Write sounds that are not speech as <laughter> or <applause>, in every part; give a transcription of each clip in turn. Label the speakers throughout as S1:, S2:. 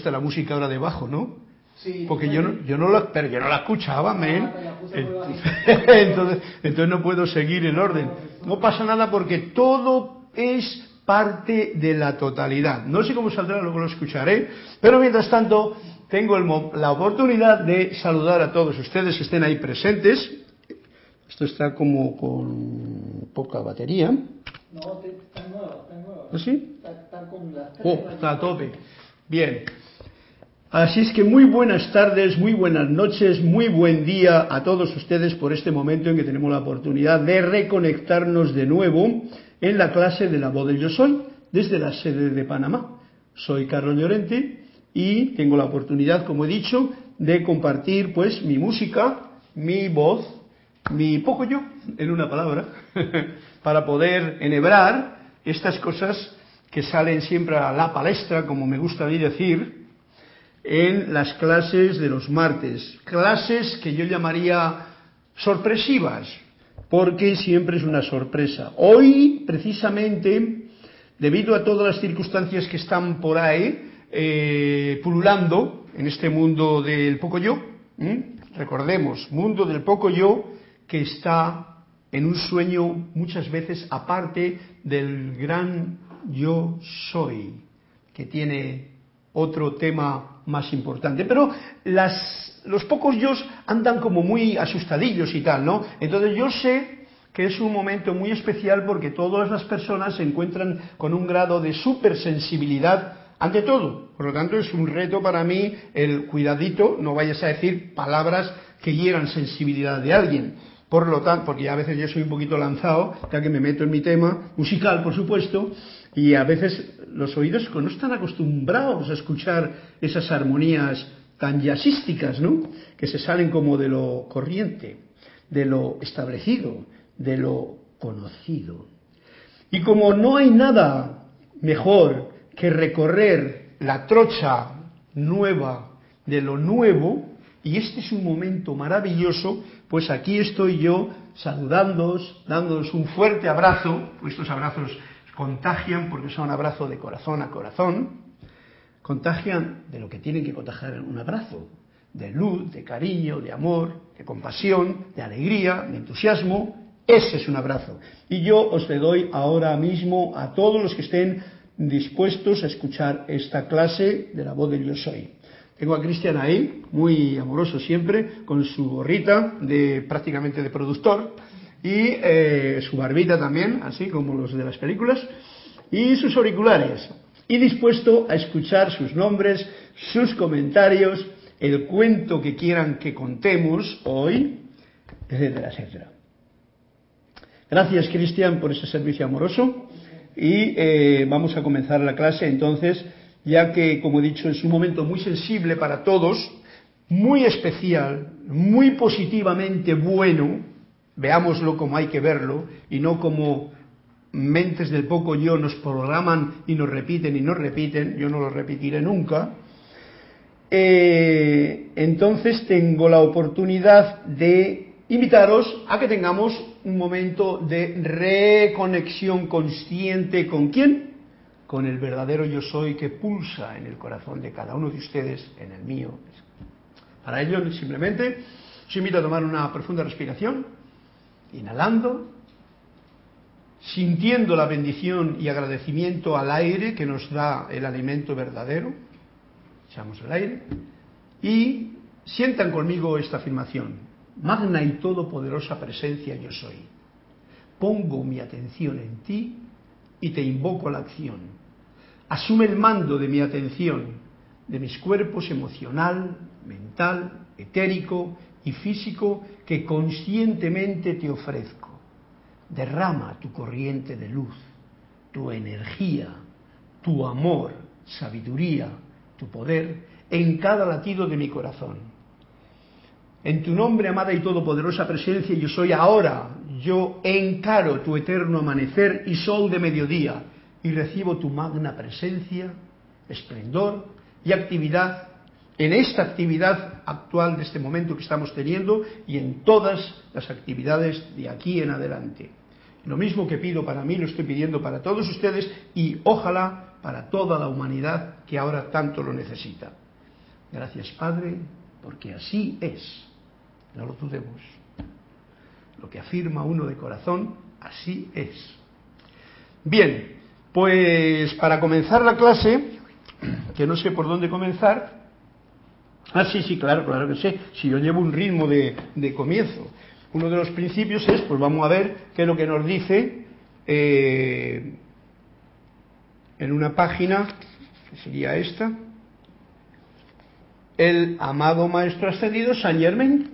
S1: puesta la música ahora debajo, ¿no?
S2: Sí,
S1: Porque yo no, yo no la, pero yo no la escuchaba, men. <laughs> Entonces, entonces no puedo seguir el orden. No pasa nada porque todo es parte de la totalidad. No sé cómo saldrá, luego lo escucharé. Pero mientras tanto, tengo el la oportunidad de saludar a todos ustedes que estén ahí presentes. Esto está como con poca batería.
S2: No, está nueva, está nueva.
S1: ¿Ah, sí?
S2: Está, está con las tres
S1: Oh, está a tope. Bien. Así es que muy buenas tardes, muy buenas noches, muy buen día a todos ustedes por este momento en que tenemos la oportunidad de reconectarnos de nuevo en la clase de la voz del yo soy desde la sede de Panamá. Soy Carlos Llorente y tengo la oportunidad, como he dicho, de compartir pues mi música, mi voz, mi poco yo, en una palabra, <laughs> para poder enhebrar estas cosas que salen siempre a la palestra, como me gusta a mí decir, en las clases de los martes. Clases que yo llamaría sorpresivas, porque siempre es una sorpresa. Hoy, precisamente, debido a todas las circunstancias que están por ahí, eh, pululando en este mundo del poco yo, recordemos, mundo del poco yo que está en un sueño muchas veces aparte del gran yo soy, que tiene otro tema más importante. Pero las, los pocos yo andan como muy asustadillos y tal, ¿no? Entonces yo sé que es un momento muy especial porque todas las personas se encuentran con un grado de supersensibilidad ante todo. Por lo tanto, es un reto para mí el cuidadito, no vayas a decir palabras que hieran sensibilidad de alguien. Por lo tanto, porque a veces yo soy un poquito lanzado, ya que me meto en mi tema, musical por supuesto, y a veces los oídos no están acostumbrados a escuchar esas armonías tan jazzísticas, ¿no? Que se salen como de lo corriente, de lo establecido, de lo conocido. Y como no hay nada mejor que recorrer la trocha nueva de lo nuevo, y este es un momento maravilloso, pues aquí estoy yo saludándoos, dándoos un fuerte abrazo, estos abrazos contagian porque son abrazos de corazón a corazón, contagian de lo que tienen que contagiar un abrazo, de luz, de cariño, de amor, de compasión, de alegría, de entusiasmo, ese es un abrazo. Y yo os le doy ahora mismo a todos los que estén dispuestos a escuchar esta clase de la voz del yo soy. Tengo a Cristian ahí, muy amoroso siempre, con su gorrita de prácticamente de productor y eh, su barbita también, así como los de las películas, y sus auriculares, y dispuesto a escuchar sus nombres, sus comentarios, el cuento que quieran que contemos hoy, etcétera, etcétera. Gracias, Cristian, por ese servicio amoroso. Y eh, vamos a comenzar la clase entonces, ya que, como he dicho, es un momento muy sensible para todos, muy especial, muy positivamente bueno, veámoslo como hay que verlo y no como mentes del poco yo nos programan y nos repiten y nos repiten, yo no lo repetiré nunca. Eh, entonces tengo la oportunidad de invitaros a que tengamos un momento de reconexión consciente con quién? Con el verdadero yo soy que pulsa en el corazón de cada uno de ustedes, en el mío. Para ello simplemente os invito a tomar una profunda respiración, inhalando, sintiendo la bendición y agradecimiento al aire que nos da el alimento verdadero, echamos el aire, y sientan conmigo esta afirmación. Magna y todopoderosa presencia yo soy. Pongo mi atención en ti y te invoco a la acción. Asume el mando de mi atención, de mis cuerpos emocional, mental, etérico y físico que conscientemente te ofrezco. Derrama tu corriente de luz, tu energía, tu amor, sabiduría, tu poder en cada latido de mi corazón. En tu nombre, amada y todopoderosa presencia, yo soy ahora, yo encaro tu eterno amanecer y sol de mediodía y recibo tu magna presencia, esplendor y actividad en esta actividad actual de este momento que estamos teniendo y en todas las actividades de aquí en adelante. Lo mismo que pido para mí lo estoy pidiendo para todos ustedes y ojalá para toda la humanidad que ahora tanto lo necesita. Gracias Padre, porque así es. No lo dudemos. Lo que afirma uno de corazón, así es. Bien, pues para comenzar la clase, que no sé por dónde comenzar. Ah, sí, sí, claro, claro que sé. Si yo llevo un ritmo de, comienzo. Uno de los principios es, pues vamos a ver qué es lo que nos dice eh, en una página, que sería esta, el amado Maestro Ascendido San Germain,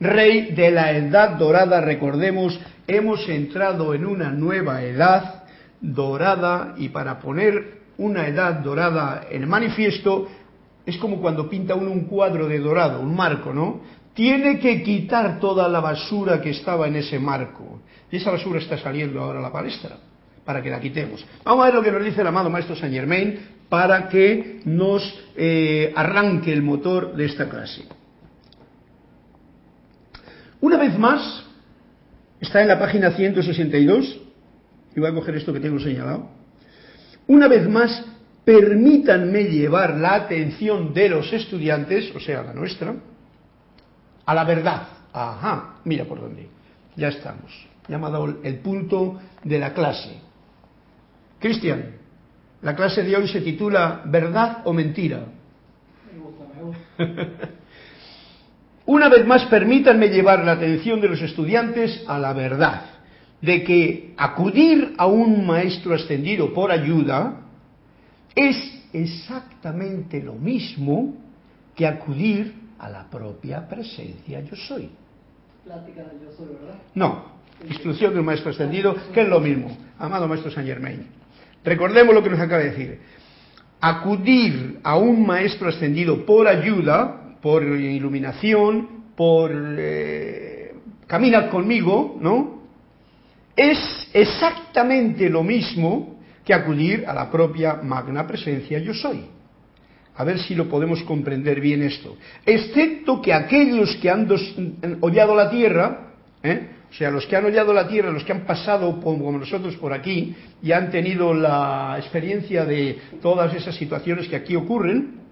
S1: rey de la edad dorada, recordemos, hemos entrado en una nueva edad dorada y para poner una edad dorada en manifiesto es como cuando pinta uno un cuadro de dorado, un marco, ¿no? Tiene que quitar toda la basura que estaba en ese marco. Y esa basura está saliendo ahora a la palestra, para que la quitemos. Vamos a ver lo que nos dice el amado Maestro Saint Germain para que nos eh, arranque el motor de esta clase. Una vez más, está en la página 162, y voy a coger esto que tengo señalado. Una vez más, permítanme llevar la atención de los estudiantes, o sea, la nuestra, a la verdad. Ajá, mira por dónde. Ya estamos. Ya me ha dado el punto de la clase. Cristian, la clase de hoy se titula ¿Verdad o mentira?
S2: Me gusta, me gusta.
S1: Una vez más, permítanme llevar la atención de los estudiantes a la verdad de que acudir a un maestro ascendido por ayuda es exactamente lo mismo que acudir a la propia presencia yo soy.
S2: Plática del yo soy, ¿verdad?
S1: No, instrucción de un maestro ascendido, que es lo mismo, amado maestro Saint Germain. Recordemos lo que nos acaba de decir. Acudir a un maestro ascendido por ayuda, por iluminación, por eh, caminar conmigo, ¿no? Es exactamente lo mismo que acudir a la propia magna presencia yo soy. A ver si lo podemos comprender bien esto. Excepto que aquellos que han dos- hollado la tierra, ¿eh? o sea, los que han hollado la tierra, los que han pasado como nosotros por aquí y han tenido la experiencia de todas esas situaciones que aquí ocurren,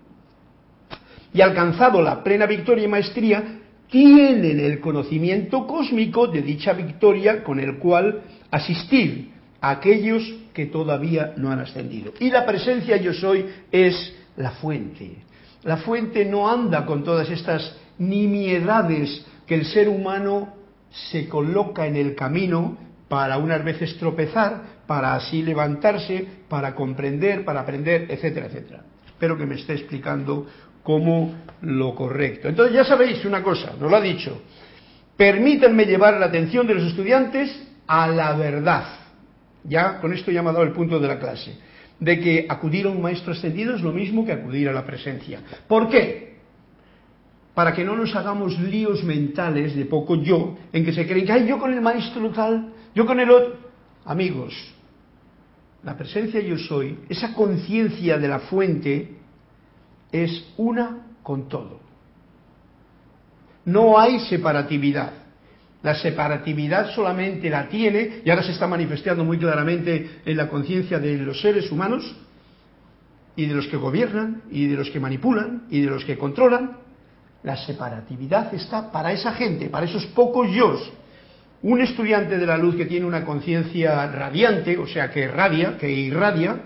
S1: y alcanzado la plena victoria y maestría, tienen el conocimiento cósmico de dicha victoria con el cual asistir a aquellos que todavía no han ascendido. Y la presencia yo soy es la fuente. La fuente no anda con todas estas nimiedades que el ser humano se coloca en el camino para unas veces tropezar, para así levantarse, para comprender, para aprender, etcétera, etcétera. Espero que me esté explicando como lo correcto. Entonces ya sabéis una cosa, nos lo ha dicho. Permítanme llevar la atención de los estudiantes a la verdad. Ya con esto ya me ha dado el punto de la clase. De que acudir a un maestro ascendido es lo mismo que acudir a la presencia. ¿Por qué? Para que no nos hagamos líos mentales de poco yo, en que se creen que, ay, yo con el maestro tal, yo con el otro. Amigos, la presencia yo soy, esa conciencia de la fuente, es una con todo. No hay separatividad. La separatividad solamente la tiene, y ahora se está manifestando muy claramente en la conciencia de los seres humanos, y de los que gobiernan, y de los que manipulan, y de los que controlan. La separatividad está para esa gente, para esos pocos yo. Un estudiante de la luz que tiene una conciencia radiante, o sea, que radia, que irradia,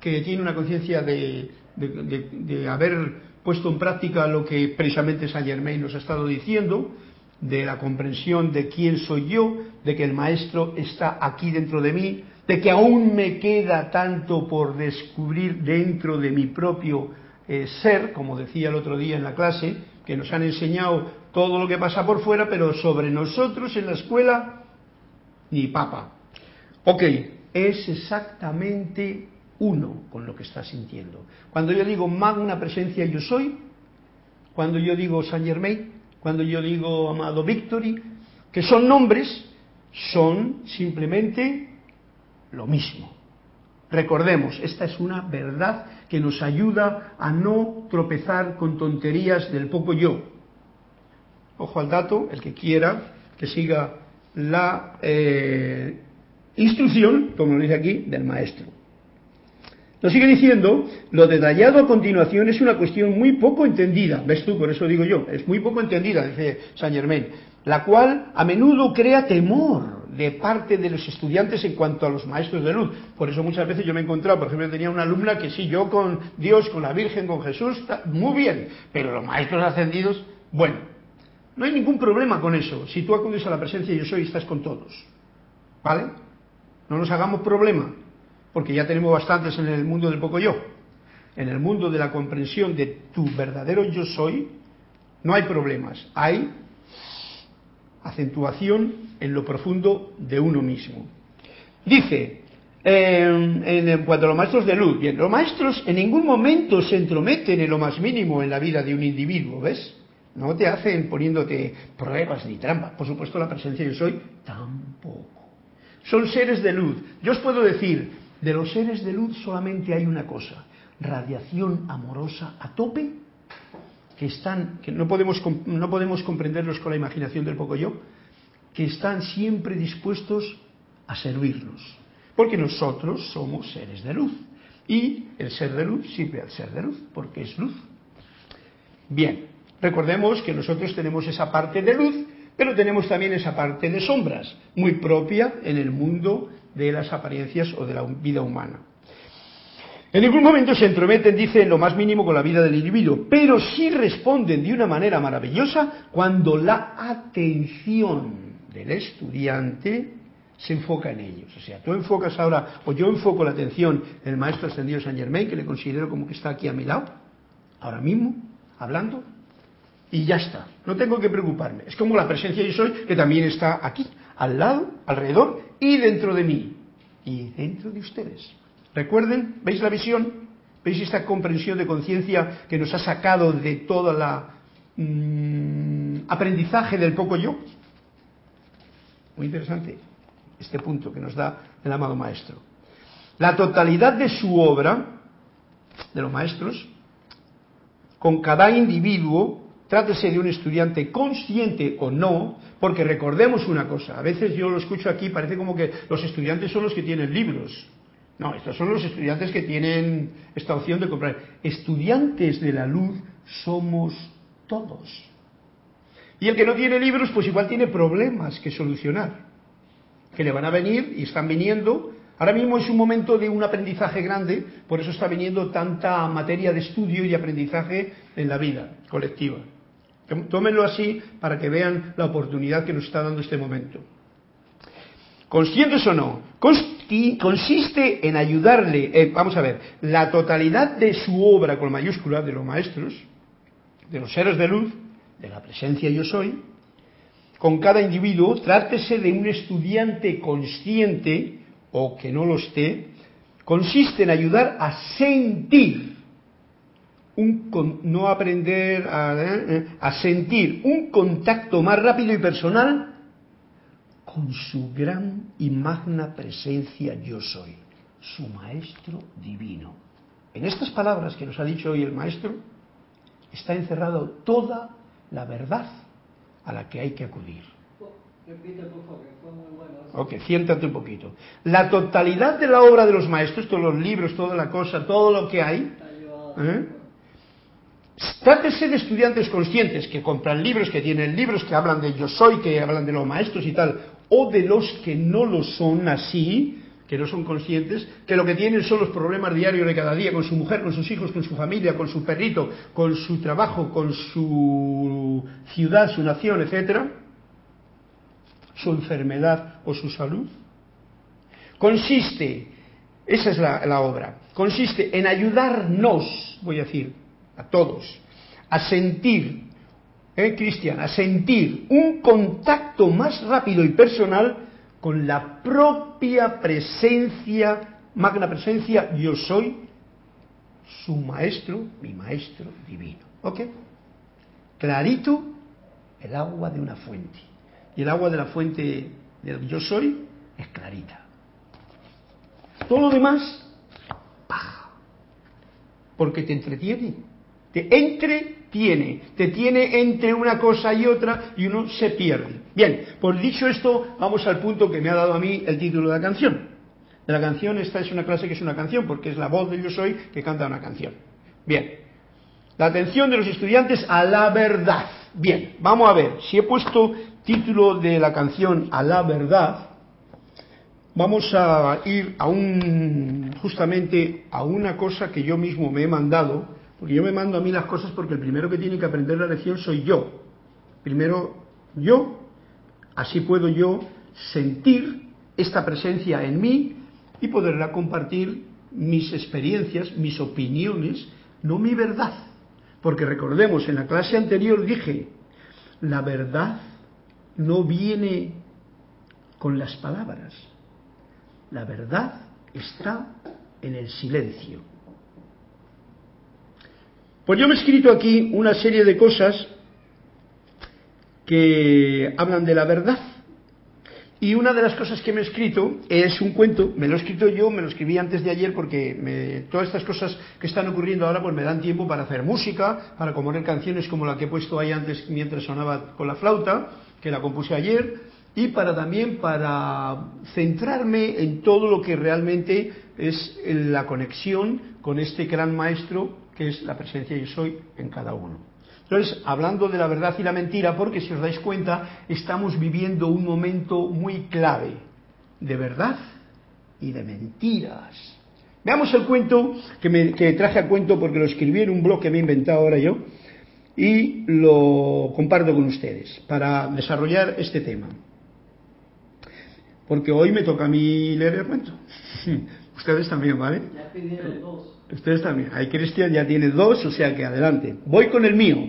S1: que tiene una conciencia de, de, haber puesto en práctica lo que precisamente Saint Germain nos ha estado diciendo, de la comprensión de quién soy yo, de que el maestro está aquí dentro de mí, de que aún me queda tanto por descubrir dentro de mi propio eh, ser, como decía el otro día en la clase, que nos han enseñado todo lo que pasa por fuera, pero sobre nosotros en la escuela, ni papa. Ok, es exactamente uno con lo que está sintiendo. Cuando yo digo magna presencia yo soy, cuando yo digo Saint Germain, cuando yo digo amado Victory, que son nombres, son simplemente lo mismo. Recordemos, esta es una verdad que nos ayuda a no tropezar con tonterías del poco yo. Ojo al dato, el que quiera que siga la eh, instrucción, como lo dice aquí, del maestro. Nos sigue diciendo, lo detallado a continuación es una cuestión muy poco entendida, ves tú, por eso digo yo, es muy poco entendida, dice Saint Germain, la cual a menudo crea temor de parte de los estudiantes en cuanto a los maestros de luz. Por eso muchas veces yo me he encontrado, por ejemplo, tenía una alumna que sí, yo con Dios, con la Virgen, con Jesús, muy bien, pero los maestros ascendidos, bueno, no hay ningún problema con eso. Si tú acudes a la presencia yo soy, estás con todos. ¿Vale? No nos hagamos problema porque ya tenemos bastantes en el mundo del poco yo. En el mundo de la comprensión de tu verdadero yo soy, no hay problemas, hay acentuación en lo profundo de uno mismo. Dice, en, cuanto a los maestros de luz, bien, los maestros en ningún momento se entrometen en lo más mínimo en la vida de un individuo, ¿ves? No te hacen poniéndote pruebas ni trampas. Por supuesto, la presencia yo soy tampoco. Son seres de luz. Yo os puedo decir, de los seres de luz solamente hay una cosa, radiación amorosa a tope, que están, que no podemos, no podemos comprenderlos con la imaginación del poco yo, que están siempre dispuestos a servirnos, porque nosotros somos seres de luz. Y el ser de luz sirve al ser de luz, porque es luz. Bien, recordemos que nosotros tenemos esa parte de luz, pero tenemos también esa parte de sombras, muy propia en el mundo de las apariencias o de la vida humana. En ningún momento se entrometen, dice, en lo más mínimo con la vida del individuo, pero sí responden de una manera maravillosa cuando la atención del estudiante se enfoca en ellos. O sea, tú enfocas ahora, o yo enfoco la atención en el maestro ascendido Saint Germain, que le considero como que está aquí a mi lado, ahora mismo, hablando, y ya está. No tengo que preocuparme. Es como la presencia yo soy, que también está aquí, al lado, alrededor y dentro de mí. Y dentro de ustedes. Recuerden, ¿veis la visión? ¿Veis esta comprensión de conciencia que nos ha sacado de toda la mm, aprendizaje del poco yo? Muy interesante este punto que nos da el amado maestro. La totalidad de su obra, de los maestros, con cada individuo, trátese de un estudiante consciente o no, porque recordemos una cosa, a veces yo lo escucho aquí, parece como que los estudiantes son los que tienen libros, no, estos son los estudiantes que tienen esta opción de comprar. Estudiantes de la luz somos todos. Y el que no tiene libros, pues igual tiene problemas que solucionar, que le van a venir y están viniendo. Ahora mismo es un momento de un aprendizaje grande, por eso está viniendo tanta materia de estudio y aprendizaje en la vida colectiva. Tómenlo así para que vean la oportunidad que nos está dando este momento. Conscientes o no, consiste en ayudarle, eh, vamos a ver, la totalidad de su obra con mayúscula de los maestros, de los seres de luz, de la presencia yo soy, con cada individuo, trátese de un estudiante consciente o que no lo esté, consiste en ayudar a sentir, un, no aprender a, eh, a sentir un contacto más rápido y personal con su gran y magna presencia yo soy, su Maestro divino. En estas palabras que nos ha dicho hoy el Maestro está encerrado toda la verdad a la que hay que acudir. Ok, siéntate un poquito. La totalidad de la obra de los maestros, todos los libros, toda la cosa, todo lo que hay, ¿eh? Trátese de estudiantes conscientes que compran libros, que tienen libros, que hablan de yo soy, que hablan de los maestros y tal, o de los que no lo son así, que no son conscientes, que lo que tienen son los problemas diarios de cada día con su mujer, con sus hijos, con su familia, con su perrito, con su trabajo, con su ciudad, su nación, etcétera, su enfermedad o su salud. Consiste, esa es la, la obra, consiste en ayudarnos, voy a decir, a todos, a sentir ¿eh, Cristian? A sentir un contacto más rápido y personal con la propia presencia, magna presencia, yo soy su maestro, mi maestro divino. ¿Ok? Clarito el agua de una fuente. Y el agua de la fuente del yo soy es clarita. Todo lo demás, paja. Porque te entretiene. Te entre tiene, te tiene entre una cosa y otra y uno se pierde. Bien, por dicho esto, vamos al punto que me ha dado a mí el título de la canción. De la canción, esta es una clase que es una canción, porque es la voz de yo soy que canta una canción. Bien. La atención de los estudiantes a la verdad. Bien, vamos a ver. Si he puesto título de la canción a la verdad, vamos a ir a un, justamente a una cosa que yo mismo me he mandado, porque yo me mando a mí las cosas porque el primero que tiene que aprender la lección soy yo. Primero yo, así puedo yo sentir esta presencia en mí y poderla compartir mis experiencias, mis opiniones, no mi verdad. Porque recordemos, en la clase anterior dije, la verdad no viene con las palabras, la verdad está en el silencio. Pues yo me he escrito aquí una serie de cosas que hablan de la verdad. Y una de las cosas que me he escrito es un cuento, me lo he escrito yo, me lo escribí antes de ayer porque todas estas cosas que están ocurriendo ahora pues me dan tiempo para hacer música, para componer canciones como la que he puesto ahí antes mientras sonaba con la flauta, que la compuse ayer, y para también para centrarme en todo lo que realmente es la conexión con este gran maestro que es la presencia yo soy en cada uno. Entonces, hablando de la verdad y la mentira, porque si os dais cuenta, estamos viviendo un momento muy clave de verdad y de mentiras. Veamos el cuento que, me, traje a cuento porque lo escribí en un blog que me he inventado ahora yo y lo comparto con ustedes para desarrollar este tema. Porque hoy me toca a mí leer el cuento. <laughs> Ustedes también, ¿vale?
S2: Ya pidieron dos.
S1: Ustedes también. Hay Cristian ya tiene dos, o sea que adelante. Voy con el mío.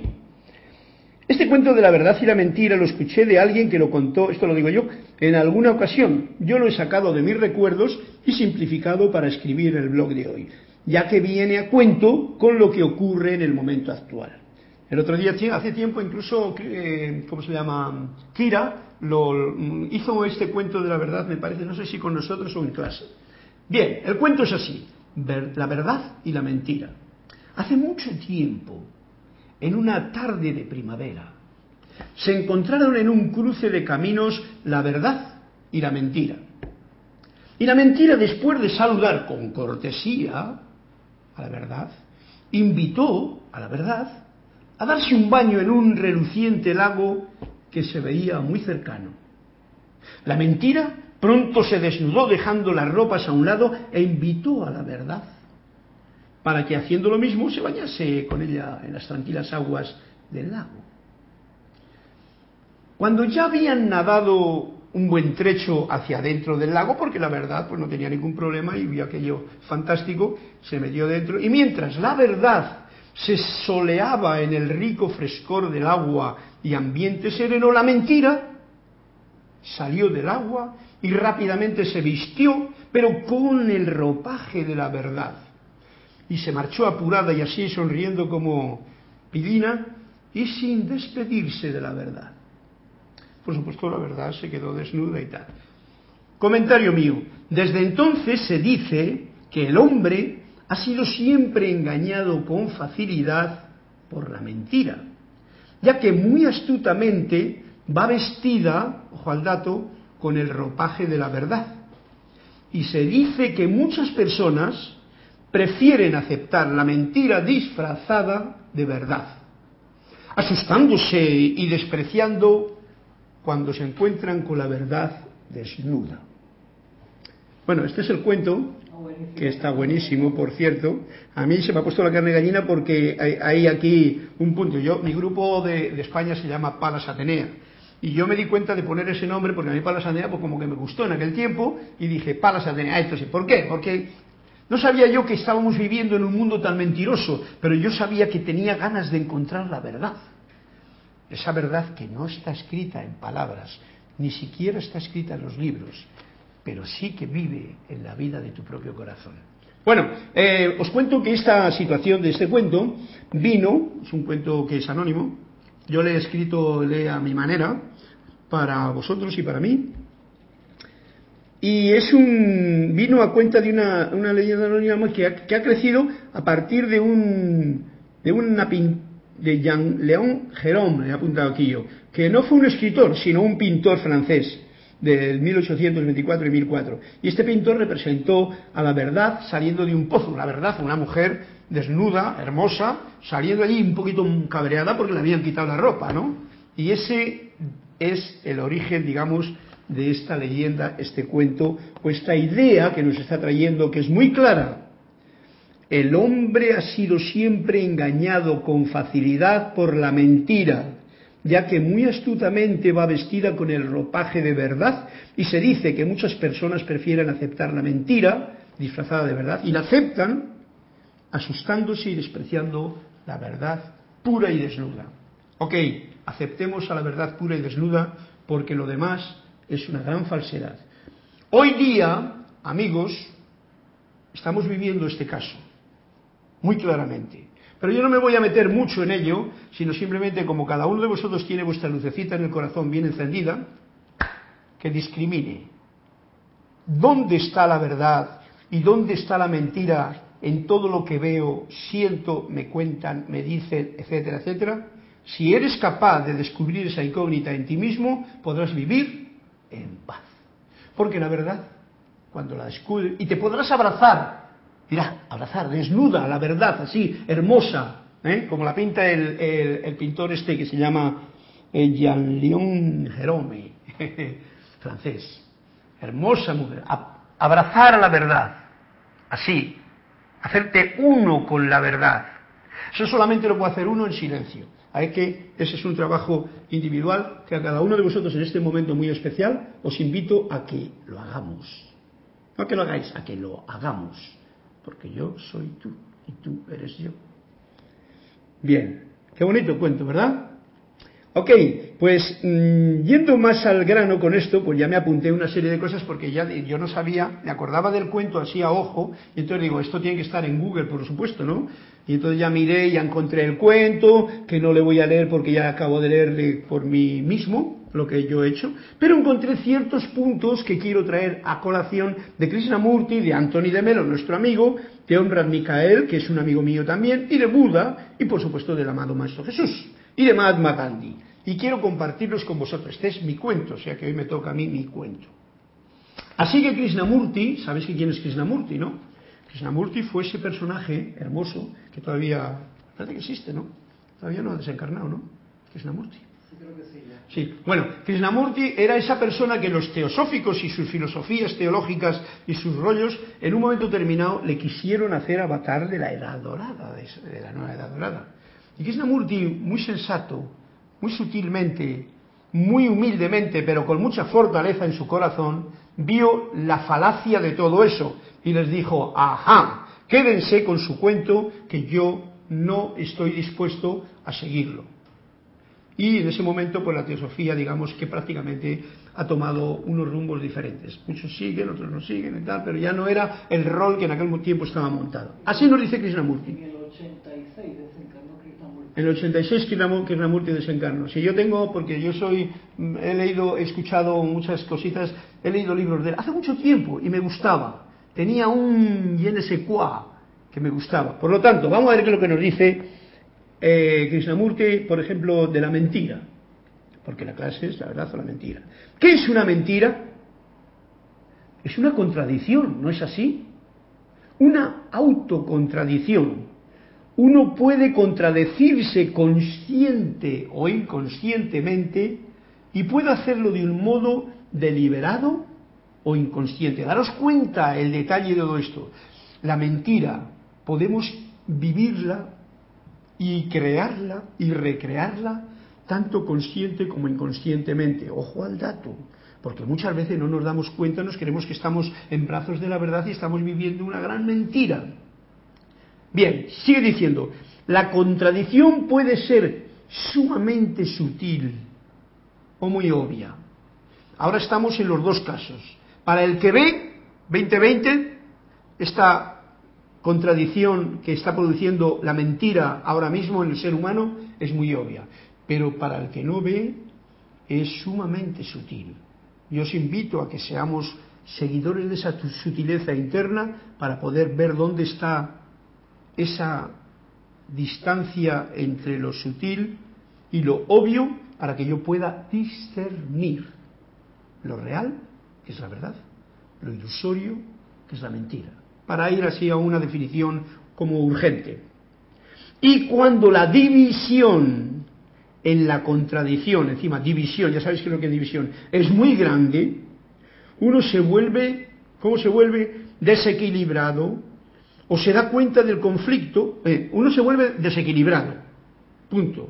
S1: Este cuento de la verdad y la mentira lo escuché de alguien que lo contó, esto lo digo yo, en alguna ocasión. Yo lo he sacado de mis recuerdos y simplificado para escribir el blog de hoy, ya que viene a cuento con lo que ocurre en el momento actual. El otro día, hace tiempo, incluso, eh, ¿cómo se llama? Kira lo, hizo este cuento de la verdad, me parece, no sé si con nosotros o en clase. Bien, el cuento es así la verdad y la mentira. Hace mucho tiempo, en una tarde de primavera, se encontraron en un cruce de caminos la verdad y la mentira. Y la mentira, después de saludar con cortesía a la verdad, invitó a la verdad a darse un baño en un reluciente lago que se veía muy cercano. La mentira Pronto se desnudó dejando las ropas a un lado e invitó a la verdad para que haciendo lo mismo se bañase con ella en las tranquilas aguas del lago. Cuando ya habían nadado un buen trecho hacia adentro del lago, porque la verdad pues no tenía ningún problema y vio aquello fantástico, se metió dentro. Y mientras la verdad se soleaba en el rico frescor del agua y ambiente sereno, la mentira salió del agua y rápidamente se vistió, pero con el ropaje de la verdad. Y se marchó apurada y así sonriendo como pidina y sin despedirse de la verdad. Por supuesto, la verdad se quedó desnuda y tal. Comentario mío. Desde entonces se dice que el hombre ha sido siempre engañado con facilidad por la mentira, ya que muy astutamente va vestida, ojo al dato, con el ropaje de la verdad. Y se dice que muchas personas prefieren aceptar la mentira disfrazada de verdad, asustándose y despreciando cuando se encuentran con la verdad desnuda. Bueno, este es el cuento, que está buenísimo, por cierto. A mí se me ha puesto la carne gallina porque hay, aquí un punto. Yo, mi grupo de, de España se llama Palas Atenea y yo me di cuenta de poner ese nombre porque a mí Palas Atenea pues como que me gustó en aquel tiempo y dije Palas Atenea, esto sí. ¿Por qué? Porque no sabía yo que estábamos viviendo en un mundo tan mentiroso, pero yo sabía que tenía ganas de encontrar la verdad. Esa verdad que no está escrita en palabras, ni siquiera está escrita en los libros, pero sí que vive en la vida de tu propio corazón. Bueno, eh, os cuento que esta situación de este cuento vino, es un cuento que es anónimo, yo le he escrito, lee a mi manera, para vosotros y para mí. Y es un vino a cuenta de una, una leyenda anónima que ha, que ha crecido a partir de un de una de Jean Léon Gérôme, he apuntado aquí yo, que no fue un escritor, sino un pintor francés, del 1824 y 1004. Y este pintor representó a la verdad saliendo de un pozo, la verdad, una mujer desnuda, hermosa, saliendo allí un poquito cabreada porque le habían quitado la ropa, ¿no? Y ese es el origen, digamos, de esta leyenda, este cuento, o esta idea que nos está trayendo, que es muy clara. El hombre ha sido siempre engañado con facilidad por la mentira, ya que muy astutamente va vestida con el ropaje de verdad y se dice que muchas personas prefieren aceptar la mentira disfrazada de verdad y la aceptan asustándose y despreciando la verdad pura y desnuda. Ok, aceptemos a la verdad pura y desnuda porque lo demás es una gran falsedad. Hoy día, amigos, estamos viviendo este caso, muy claramente. Pero yo no me voy a meter mucho en ello, sino simplemente como cada uno de vosotros tiene vuestra lucecita en el corazón bien encendida, que discrimine. ¿Dónde está la verdad y dónde está la mentira en todo lo que veo, siento, me cuentan, me dicen, etcétera, etcétera? Si eres capaz de descubrir esa incógnita en ti mismo, podrás vivir en paz. Porque la verdad, cuando la descubres, y te podrás abrazar Mira, abrazar, desnuda, la verdad, así, hermosa, ¿eh? como la pinta el, pintor este que se llama eh, Jean-Léon Jerome, <laughs> francés. Hermosa mujer, abrazar a la verdad, así, hacerte uno con la verdad. Eso solamente lo puede hacer uno en silencio. Hay que, ese es un trabajo individual que a cada uno de vosotros en este momento muy especial os invito a que lo hagamos. No a que lo hagáis, a que lo hagamos porque yo soy tú y tú eres yo. Bien, qué bonito cuento, ¿verdad? Ok, pues mm, yendo más al grano con esto, pues ya me apunté una serie de cosas porque ya yo no sabía, me acordaba del cuento así a ojo, y entonces digo, esto tiene que estar en Google, por supuesto, ¿no? Y entonces ya miré, ya encontré el cuento, que no le voy a leer porque ya acabo de leerle por mí mismo, lo que yo he hecho, pero encontré ciertos puntos que quiero traer a colación de Krishnamurti, de Anthony de Melo, nuestro amigo, de Omrad Mikael, que es un amigo mío también, y de Buda, y por supuesto del amado Maestro Jesús, y de Mahatma Gandhi. Y quiero compartirlos con vosotros. Este es mi cuento, o sea que hoy me toca a mí mi cuento. Así que Krishnamurti, ¿sabéis quién es Krishnamurti, no? Krishnamurti fue ese personaje hermoso que todavía, parece que existe, ¿no? Todavía no ha desencarnado, ¿no? Krishnamurti. Sí, bueno, Krishnamurti era esa persona que los teosóficos y sus filosofías teológicas y sus rollos, en un momento determinado, le quisieron hacer avatar de la edad dorada, de la nueva edad dorada. Y Krishnamurti, muy sensato, muy sutilmente, muy humildemente, pero con mucha fortaleza en su corazón, vio la falacia de todo eso y les dijo, ajá, quédense con su cuento que yo no estoy dispuesto a seguirlo. Y en ese momento, pues la teosofía, digamos que prácticamente ha tomado unos rumbos diferentes. Muchos siguen, otros no siguen y tal, pero ya no era el rol que en aquel tiempo estaba montado. Así nos dice Krishnamurti.
S2: En el 86 desencarnó Krishnamurti.
S1: En el 86 Krishnamurti desencarnó. Si yo tengo, porque yo soy, he leído, he escuchado muchas cositas, he leído libros de él hace mucho tiempo y me gustaba. Tenía un je ne que me gustaba. Por lo tanto, vamos a ver qué es lo que nos dice eh, Krishnamurti, por ejemplo, de la mentira, porque la clase es la verdad o la mentira. ¿Qué es una mentira? Es una contradicción, ¿no es así? Una autocontradicción. Uno puede contradecirse consciente o inconscientemente y puede hacerlo de un modo deliberado o inconsciente. Daros cuenta el detalle de todo esto. La mentira podemos vivirla y crearla y recrearla tanto consciente como inconscientemente. Ojo al dato, porque muchas veces no nos damos cuenta, nos creemos que estamos en brazos de la verdad y estamos viviendo una gran mentira. Bien, sigue diciendo, la contradicción puede ser sumamente sutil o muy obvia. Ahora estamos en los dos casos. Para el que ve 2020, está contradicción que está produciendo la mentira ahora mismo en el ser humano es muy obvia, pero para el que no ve es sumamente sutil. Yo os invito a que seamos seguidores de esa sutileza interna para poder ver dónde está esa distancia entre lo sutil y lo obvio para que yo pueda discernir. lo real, que es la verdad, lo ilusorio, que es la mentira, para ir así a una definición como urgente. Y cuando la división en la contradicción, encima división, ya sabéis que lo que es división, es muy grande, uno se vuelve, ¿cómo se vuelve? Desequilibrado, o se da cuenta del conflicto, eh, uno se vuelve desequilibrado, punto.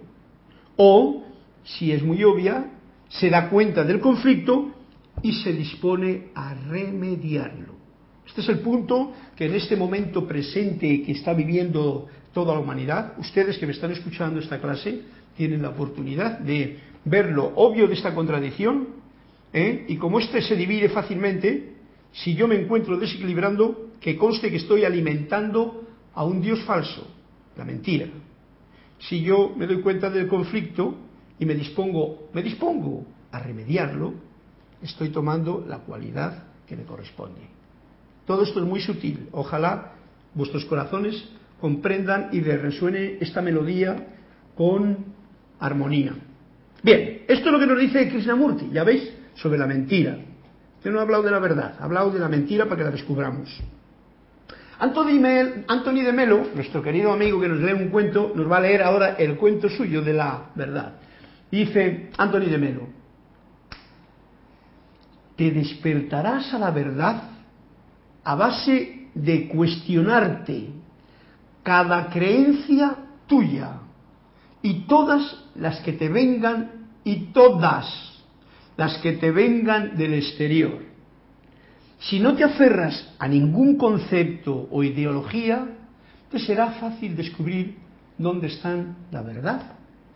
S1: O, si es muy obvia, se da cuenta del conflicto y se dispone a remediarlo. Este es el punto que en este momento presente que está viviendo toda la humanidad, ustedes que me están escuchando esta clase, tienen la oportunidad de ver lo obvio de esta contradicción, ¿eh? y como este se divide fácilmente, si yo me encuentro desequilibrando, que conste que estoy alimentando a un Dios falso, la mentira. Si yo me doy cuenta del conflicto y me dispongo, me dispongo a remediarlo, estoy tomando la cualidad que me corresponde. Todo esto es muy sutil. Ojalá vuestros corazones comprendan y les resuene esta melodía con armonía. Bien, esto es lo que nos dice Krishnamurti, ya veis, sobre la mentira. Yo no he hablado de la verdad, ha hablado de la mentira para que la descubramos. Anthony de Melo, nuestro querido amigo que nos lee un cuento, nos va a leer ahora el cuento suyo de la verdad. Dice Anthony de Melo, te despertarás a la verdad a base de cuestionarte cada creencia tuya y todas las que te vengan y todas las que te vengan del exterior. Si no te aferras a ningún concepto o ideología, te será fácil descubrir dónde están la verdad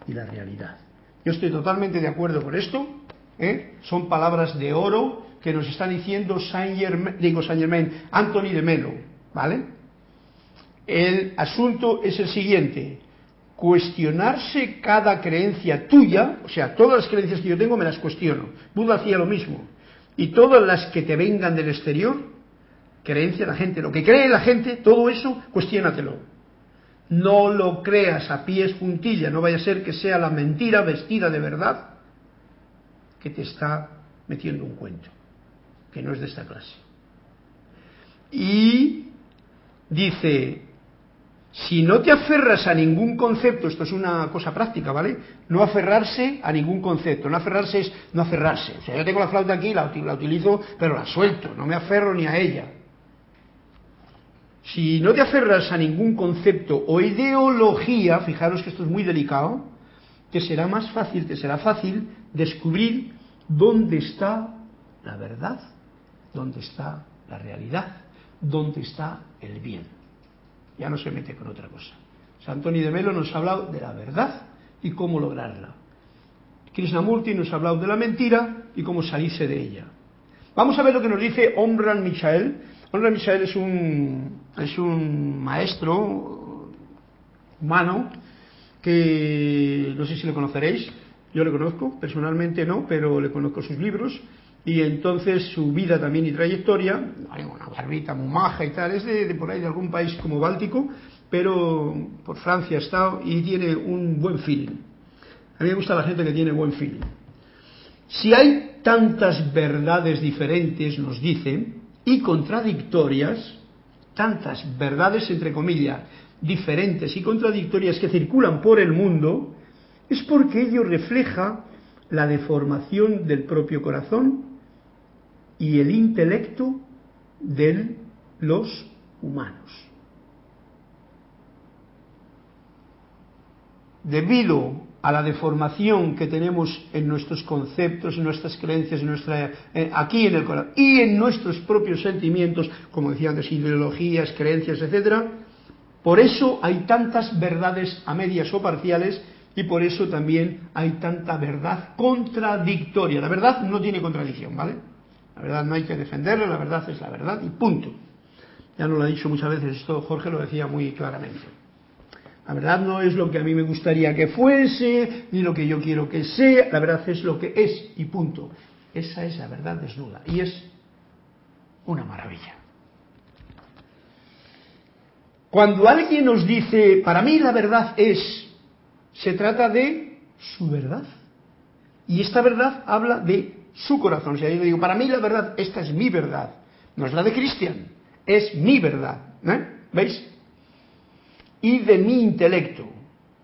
S1: y la realidad. Yo estoy totalmente de acuerdo con esto. ¿eh? Son palabras de oro que nos están diciendo digo Saint Anthony de Melo, ¿vale? El asunto es el siguiente: cuestionarse cada creencia tuya, o sea, todas las creencias que yo tengo me las cuestiono. Buda hacía lo mismo. Y todas las que te vengan del exterior, creencia de la gente, lo que cree la gente, todo eso, cuestiónatelo. No lo creas a pies juntilla, no vaya a ser que sea la mentira vestida de verdad que te está metiendo un cuento, que no es de esta clase. Y dice, si no te aferras a ningún concepto, esto es una cosa práctica, ¿vale? No aferrarse a ningún concepto, no aferrarse es no aferrarse. O sea, yo tengo la flauta aquí, la, utilizo, pero la suelto, no me aferro ni a ella. Si no te aferras a ningún concepto o ideología, fijaros que esto es muy delicado, te será más fácil, te será fácil descubrir dónde está la verdad, dónde está la realidad, dónde está el bien ya no se mete con otra cosa. San Antonio de Melo nos ha hablado de la verdad y cómo lograrla. Krishnamurti nos ha hablado de la mentira y cómo salirse de ella. Vamos a ver lo que nos dice Omran Michael. Omran Michael es un, es un maestro humano que no sé si le conoceréis, yo le conozco, personalmente no, pero le conozco sus libros y entonces su vida también y trayectoria, una barbita muy maja y tal, es de, por ahí de algún país como Báltico, pero por Francia ha estado y tiene un buen feeling. A mí me gusta la gente que tiene buen feeling. Si hay tantas verdades diferentes, nos dice, y contradictorias, tantas verdades entre comillas, diferentes y contradictorias que circulan por el mundo, es porque ello refleja la deformación del propio corazón y el intelecto de los humanos. Debido a la deformación que tenemos en nuestros conceptos, en nuestras creencias, en nuestra, eh, aquí en el corazón y en nuestros propios sentimientos, como decía antes, ideologías, creencias, etcétera, por eso hay tantas verdades a medias o parciales y por eso también hay tanta verdad contradictoria. La verdad no tiene contradicción, ¿vale? La verdad no hay que defenderla, la verdad es la verdad y punto. Ya no lo ha dicho muchas veces esto, Jorge lo decía muy claramente. La verdad no es lo que a mí me gustaría que fuese, ni lo que yo quiero que sea, la verdad es lo que es y punto. Esa es la verdad desnuda y es una maravilla. Cuando alguien nos dice, para mí la verdad es, se trata de su verdad. Y esta verdad habla de su corazón. O sea, yo digo, para mí la verdad, esta es mi verdad. No es la de Cristian, es mi verdad. ¿eh? ¿Veis? Y de mi intelecto.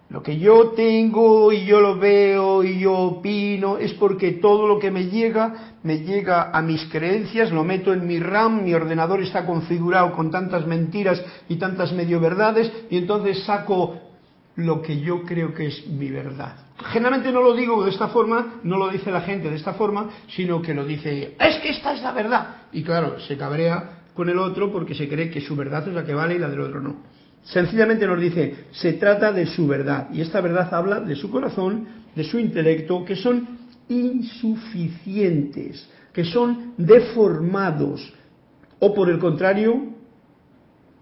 S1: Lo que yo tengo y yo lo veo y yo opino es porque todo lo que me llega me llega a mis creencias, lo meto en mi RAM, mi ordenador está configurado con tantas mentiras y tantas medio verdades y entonces saco lo que yo creo que es mi verdad. Generalmente no lo digo de esta forma, no lo dice la gente de esta forma, sino que lo dice, es que esta es la verdad. Y claro, se cabrea con el otro porque se cree que su verdad es la que vale y la del otro no. Sencillamente nos dice, se trata de su verdad. Y esta verdad habla de su corazón, de su intelecto, que son insuficientes, que son deformados. O por el contrario,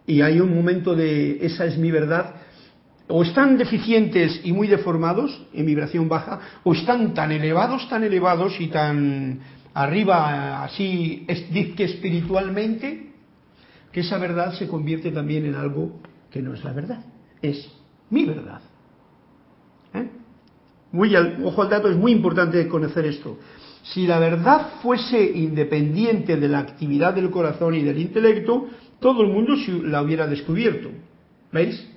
S1: y hay un momento de esa es mi verdad, o están deficientes y muy deformados, en vibración baja, o están tan elevados, tan elevados y tan arriba, así, que espiritualmente, que esa verdad se convierte también en algo que no es la verdad, es mi verdad. ¿Eh? Muy ojo al dato, es muy importante conocer esto. Si la verdad fuese independiente de la actividad del corazón y del intelecto, todo el mundo la hubiera descubierto. ¿Veis?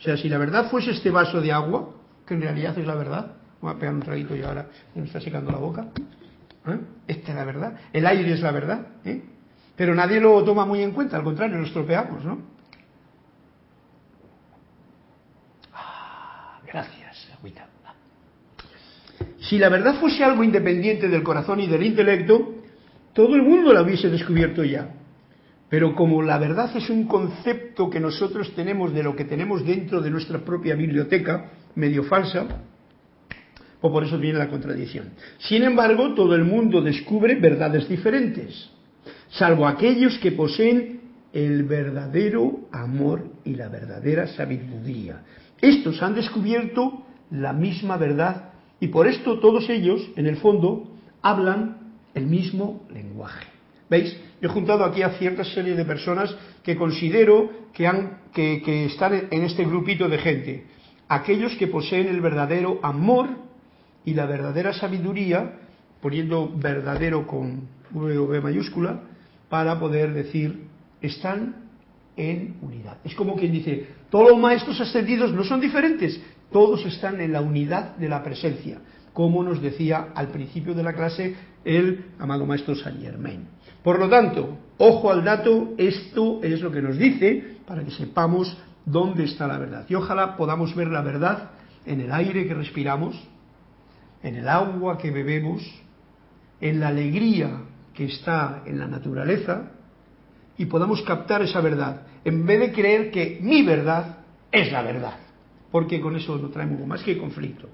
S1: O sea, si la verdad fuese este vaso de agua, que en realidad es la verdad, voy a pegar un traguito y ahora me está secando la boca. ¿eh? Esta es la verdad. El aire es la verdad. ¿eh? Pero nadie lo toma muy en cuenta, al contrario, lo estropeamos, ¿no? Gracias, agüita. Si la verdad fuese algo independiente del corazón y del intelecto, todo el mundo la hubiese descubierto ya. Pero como la verdad es un concepto que nosotros tenemos de lo que tenemos dentro de nuestra propia biblioteca, medio falsa, o pues por eso viene la contradicción. Sin embargo, todo el mundo descubre verdades diferentes, salvo aquellos que poseen el verdadero amor y la verdadera sabiduría, estos han descubierto la misma verdad y por esto todos ellos, en el fondo, hablan el mismo lenguaje. ¿Veis? He juntado aquí a cierta serie de personas que considero que, han, que, están en este grupito de gente. Aquellos que poseen el verdadero amor y la verdadera sabiduría, poniendo verdadero con V mayúscula, para poder decir, están en unidad. Es como quien dice, todos los maestros ascendidos no son diferentes, todos están en la unidad de la presencia, como nos decía al principio de la clase el amado maestro Saint Germain. Por lo tanto, ojo al dato, esto es lo que nos dice para que sepamos dónde está la verdad. Y ojalá podamos ver la verdad en el aire que respiramos, en el agua que bebemos, en la alegría que está en la naturaleza, y podamos captar esa verdad, en vez de creer que mi verdad es la verdad, porque con eso no traemos más que conflicto.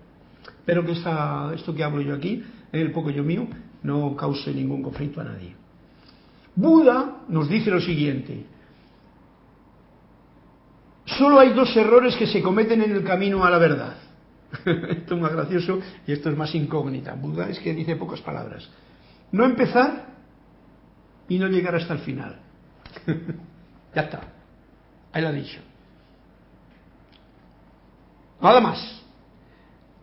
S1: Pero que esto que hablo yo aquí, en el poco yo mío, no cause ningún conflicto a nadie. Buda nos dice lo siguiente, solo hay dos errores que se cometen en el camino a la verdad. <laughs> esto es más gracioso y esto es más incógnita. Buda es que dice pocas palabras. No empezar y no llegar hasta el final. <laughs> ya está. Ahí lo ha dicho. Nada más.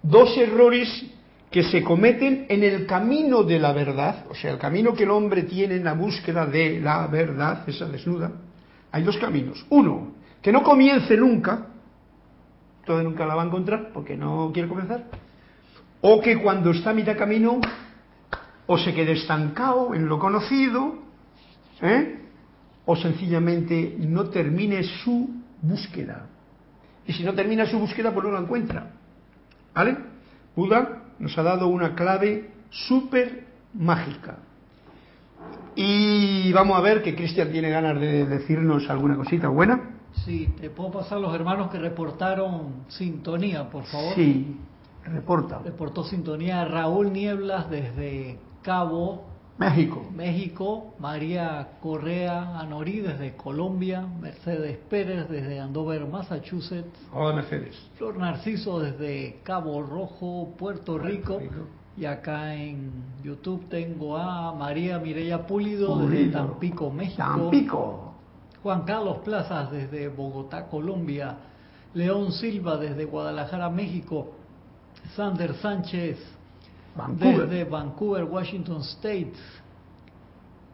S1: Dos errores que se cometen en el camino de la verdad, o sea, el camino que el hombre tiene en la búsqueda de la verdad, esa desnuda. Hay dos caminos. Uno, que no comience nunca, todavía nunca la va a encontrar porque no quiere comenzar. O que cuando está a mitad camino, o se quede estancado en lo conocido, ¿eh? o sencillamente no termine su búsqueda. Y si no termina su búsqueda, pues no la encuentra. ¿Vale? Buda nos ha dado una clave súper mágica. Y vamos a ver que Cristian tiene ganas de decirnos alguna cosita buena.
S2: Sí, te puedo pasar los hermanos que reportaron sintonía, por favor.
S1: Sí, reporta.
S2: Reportó sintonía Raúl Nieblas desde Cabo
S1: México.
S2: México, María Correa Anorí desde Colombia, Mercedes Pérez desde Andover, Massachusetts.
S1: Hola Mercedes.
S2: Flor Narciso desde Cabo Rojo, Puerto Rico. Y acá en YouTube tengo a María Mireya Pulido, desde Tampico, México.
S1: Tampico.
S2: Juan Carlos Plazas desde Bogotá, Colombia. León Silva desde Guadalajara, México. Sander Sánchez
S1: Vancouver.
S2: desde Vancouver, Washington State.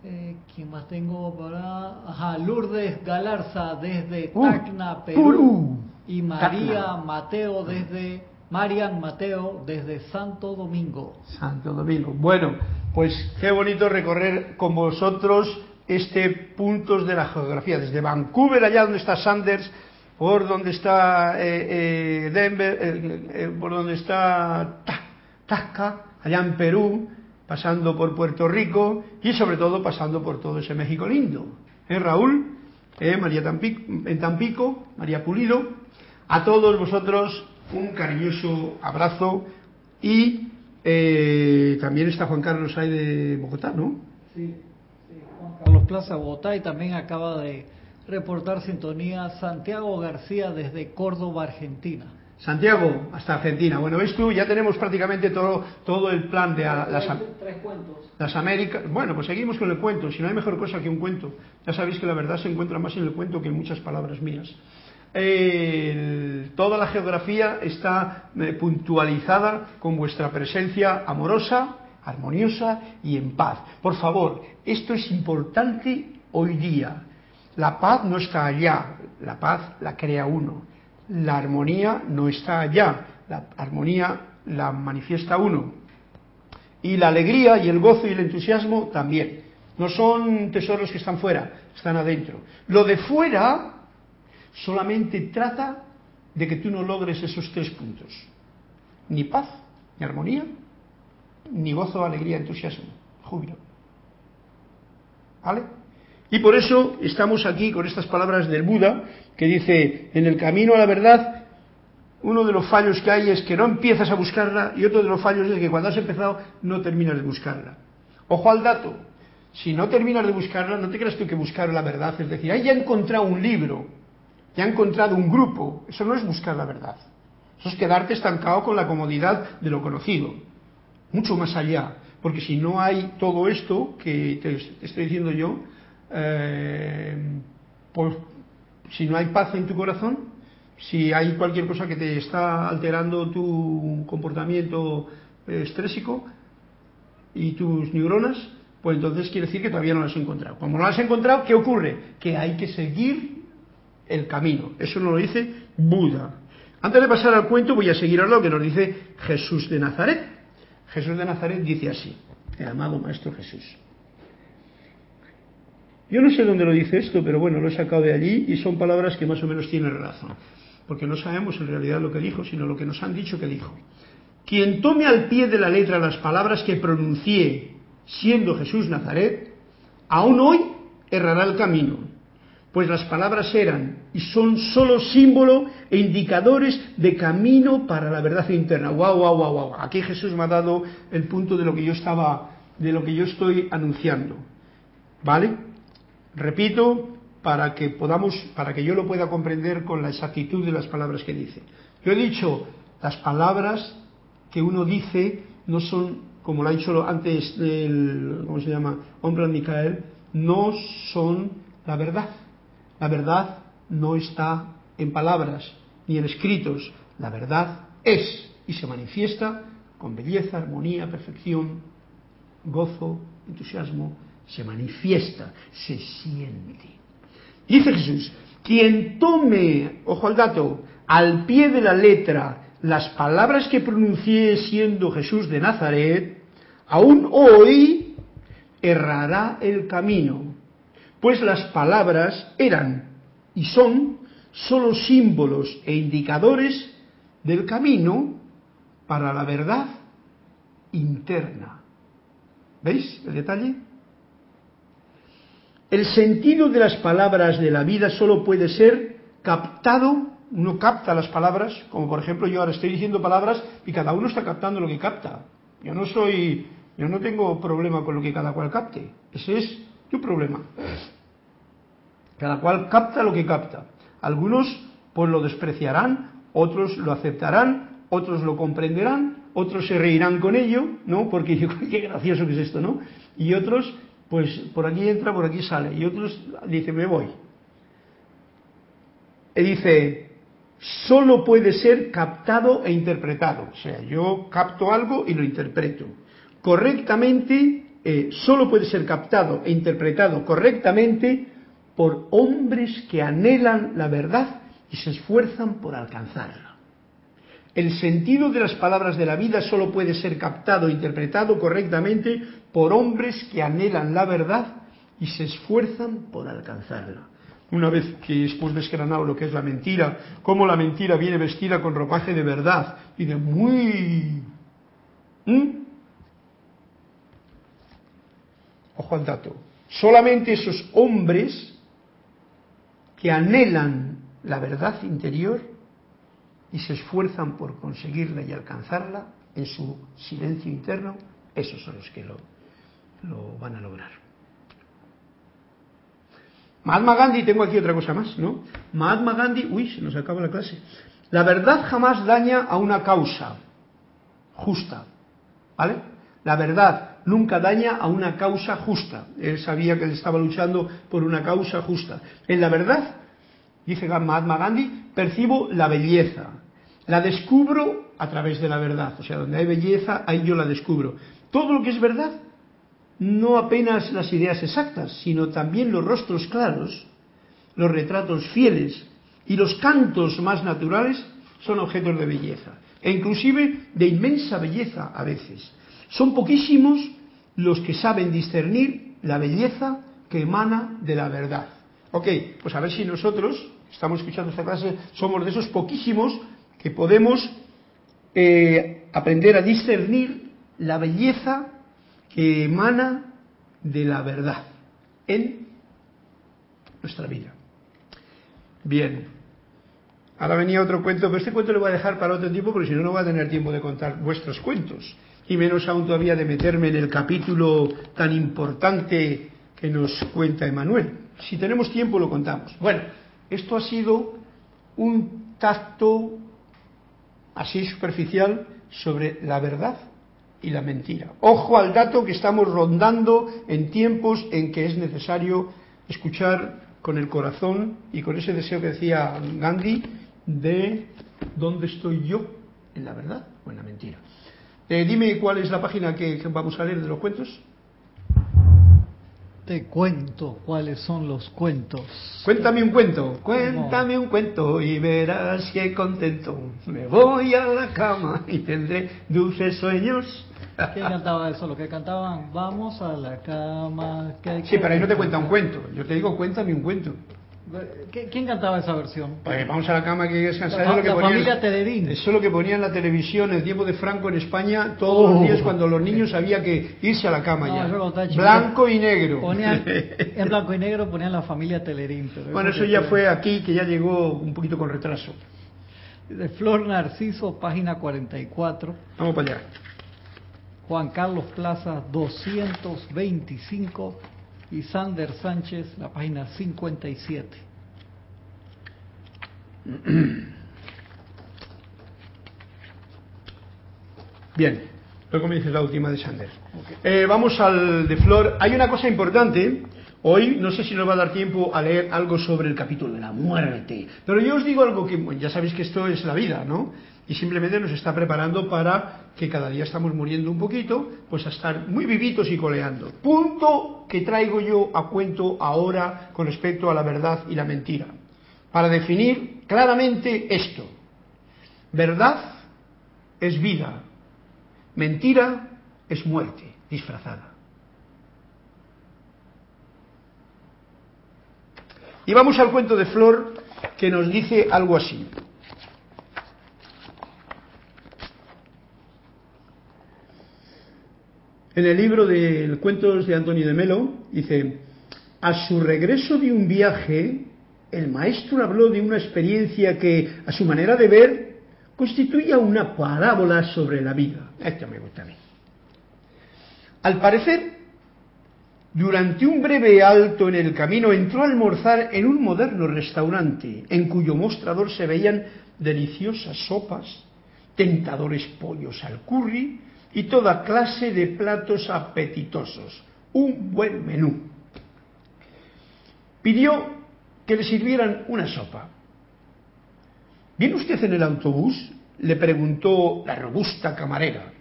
S2: Eh, ¿Quién más tengo para? Ajá, Lourdes Galarza desde
S1: Uh,
S2: Tacna, Perú. Y María
S1: Tacna.
S2: Mateo desde Marian Mateo desde Santo Domingo.
S1: Santo Domingo. Bueno, pues qué bonito recorrer con vosotros este puntos de la geografía, desde Vancouver, allá donde está Sanders, por donde está eh, eh, Denver, eh, eh, por donde está Ta- Tasca, allá en Perú, pasando por Puerto Rico y sobre todo pasando por todo ese México lindo. ¿Eh, Raúl? ¿Eh, María Tampico, en Tampico, María Pulido, a todos vosotros un cariñoso abrazo y eh, también está Juan Carlos ahí de Bogotá, ¿no?
S2: Sí, Juan Carlos Plaza, Bogotá, y también acaba de reportar sintonía Santiago García desde Córdoba, Argentina.
S1: Santiago, hasta Argentina. Bueno, ves tú, ya tenemos prácticamente todo, todo el plan de a- las, am-
S2: tres cuentos.
S1: las Américas. Bueno, pues seguimos con el cuento. Si no hay mejor cosa que un cuento. Ya sabéis que la verdad se encuentra más en el cuento que en muchas palabras mías. El- toda la geografía está eh, puntualizada con vuestra presencia amorosa, armoniosa y en paz. Por favor, esto es importante hoy día. La paz no está allá, la paz la crea uno. La armonía no está allá, la armonía la manifiesta uno. Y la alegría y el gozo y el entusiasmo también. No son tesoros que están fuera, están adentro. Lo de fuera solamente trata de que tú no logres esos tres puntos. Ni paz, ni armonía, ni gozo, alegría, entusiasmo, júbilo. ¿Vale? Y por eso estamos aquí con estas palabras del Buda, que dice, en el camino a la verdad, uno de los fallos que hay es que no empiezas a buscarla y otro de los fallos es que cuando has empezado no terminas de buscarla. Ojo al dato, si no terminas de buscarla, no te creas tú que buscar la verdad, es decir, ahí ya he encontrado un libro, ya he encontrado un grupo, eso no es buscar la verdad, eso es quedarte estancado con la comodidad de lo conocido, mucho más allá, porque si no hay todo esto que te, estoy diciendo yo, eh, pues si no hay paz en tu corazón, si hay cualquier cosa que te está alterando tu comportamiento estrésico y tus neuronas, pues entonces quiere decir que todavía no las has encontrado. Como no las has encontrado, ¿qué ocurre? Que hay que seguir el camino. Eso nos lo dice Buda. Antes de pasar al cuento, voy a seguir ahora lo que nos dice Jesús de Nazaret. Jesús de Nazaret dice así, el amado Maestro Jesús. Yo no sé dónde lo dice esto, pero bueno, lo he sacado de allí y son palabras que más o menos tienen razón, porque no sabemos en realidad lo que dijo, sino lo que nos han dicho que dijo. Quien tome al pie de la letra las palabras que pronuncié siendo Jesús Nazaret, aún hoy errará el camino, pues las palabras eran y son solo símbolo e indicadores de camino para la verdad interna. Guau, guau, guau, guau. Aquí Jesús me ha dado el punto de lo que yo estaba, de lo que yo estoy anunciando. ¿Vale? Repito, para que podamos, para que yo lo pueda comprender con la exactitud de las palabras que dice. Yo he dicho, las palabras que uno dice no son, como lo ha dicho antes el, ¿cómo se llama? Hombre Micael, no son la verdad. La verdad no está en palabras ni en escritos. La verdad es y se manifiesta con belleza, armonía, perfección, gozo, entusiasmo, se manifiesta, se siente. Dice Jesús, quien tome, ojo al dato, al pie de la letra las palabras que pronuncié siendo Jesús de Nazaret, aún hoy errará el camino, pues las palabras eran y son solo símbolos e indicadores del camino para la verdad interna. ¿Veis el detalle? El sentido de las palabras de la vida solo puede ser captado, uno capta las palabras, como por ejemplo yo ahora estoy diciendo palabras y cada uno está captando lo que capta. Yo no soy, yo no tengo problema con lo que cada cual capte, ese es tu problema. Cada cual capta lo que capta. Algunos pues lo despreciarán, otros lo aceptarán, otros lo comprenderán, otros se reirán con ello, ¿no? Porque <laughs> qué gracioso que es esto, ¿no? Y otros pues por aquí entra, por aquí sale. Y otros dicen, me voy. Y dice, solo puede ser captado e interpretado. O sea, yo capto algo y lo interpreto. Correctamente, eh, solo puede ser captado e interpretado correctamente por hombres que anhelan la verdad y se esfuerzan por alcanzarla. El sentido de las palabras de la vida solo puede ser captado e interpretado correctamente por hombres que anhelan la verdad y se esfuerzan por alcanzarla. Una vez que después desgranado lo que es la mentira, cómo la mentira viene vestida con ropaje de verdad y de muy... Ojo al dato. Solamente esos hombres que anhelan la verdad interior y se esfuerzan por conseguirla y alcanzarla en su silencio interno, esos son los que lo, lo van a lograr. Mahatma Gandhi, tengo aquí otra cosa más, ¿no? Mahatma Gandhi, uy, se nos acaba la clase. La verdad jamás daña a una causa justa, ¿vale? La verdad nunca daña a una causa justa. Él sabía que él estaba luchando por una causa justa. En la verdad, dice Mahatma Gandhi, percibo la belleza. La descubro a través de la verdad. O sea, donde hay belleza, ahí yo la descubro. Todo lo que es verdad no apenas las ideas exactas, sino también los rostros claros, los retratos fieles y los cantos más naturales son objetos de belleza, e inclusive de inmensa belleza a veces. Son poquísimos los que saben discernir la belleza que emana de la verdad. Ok, pues a ver si nosotros, estamos escuchando esta clase, somos de esos poquísimos que podemos eh, aprender a discernir la belleza que emana de la verdad en nuestra vida. Bien, ahora venía otro cuento, pero este cuento lo voy a dejar para otro tiempo porque si no, no voy a tener tiempo de contar vuestros cuentos. Y menos aún todavía de meterme en el capítulo tan importante que nos cuenta Emanuel. Si tenemos tiempo lo contamos. Bueno, esto ha sido un tacto así superficial sobre la verdad y la mentira. Ojo al dato que estamos rondando en tiempos en que es necesario escuchar con el corazón y con ese deseo que decía Gandhi de dónde estoy yo, en la verdad o en la mentira. Eh, dime cuál es la página que vamos a leer de los cuentos.
S2: Te cuento cuáles son los cuentos.
S1: Cuéntame un cuento, cuéntame un cuento y verás que contento. Me voy a la cama y tendré dulces sueños.
S2: ¿Quién cantaba eso? Lo que cantaban, vamos a la cama.
S1: sí, pero ahí no te cuenta un cuento. Yo te digo, cuéntame un cuento.
S2: ¿Quién cantaba esa versión?
S1: Pues vamos a la cama que descansar.
S2: La,
S1: lo que
S2: familia Telerín.
S1: Eso es lo que ponía en la televisión en el tiempo de Franco en España todos los días cuando los niños había que irse a la cama ya. Blanco y negro.
S2: Ponían, <laughs> en blanco y negro ponían la familia Telerín.
S1: bueno, eso ya fue aquí, que ya llegó un poquito con retraso.
S2: De Flor Narciso, página 44.
S1: Vamos para allá.
S2: Juan Carlos Plaza, 225 y Sander Sánchez, la página 57. <clears throat>
S1: Bien, luego me dices la última de Sander. Eh, vamos al de Flor. Hay una cosa importante. Hoy no sé si nos va a dar tiempo a leer algo sobre el capítulo de la muerte, pero yo os digo algo que ya sabéis que esto es la vida, ¿no? Y simplemente nos está preparando para que cada día estamos muriendo un poquito, pues a estar muy vivitos y coleando. Punto que traigo yo a cuento ahora con respecto a la verdad y la mentira. Para definir claramente esto. Verdad es vida. Mentira es muerte disfrazada. Y vamos al cuento de Flor que nos dice algo así. En el libro de cuentos de Antonio de Melo dice, a su regreso de un viaje, el maestro habló de una experiencia que, a su manera de ver, constituía una parábola sobre la vida. Esto me gusta a mí. Al parecer, durante un breve alto en el camino entró a almorzar en un moderno restaurante en cuyo mostrador se veían deliciosas sopas, tentadores pollos al curry y toda clase de platos apetitosos. Un buen menú. Pidió que le sirvieran una sopa. ¿Viene usted en el autobús? le preguntó la robusta camarera.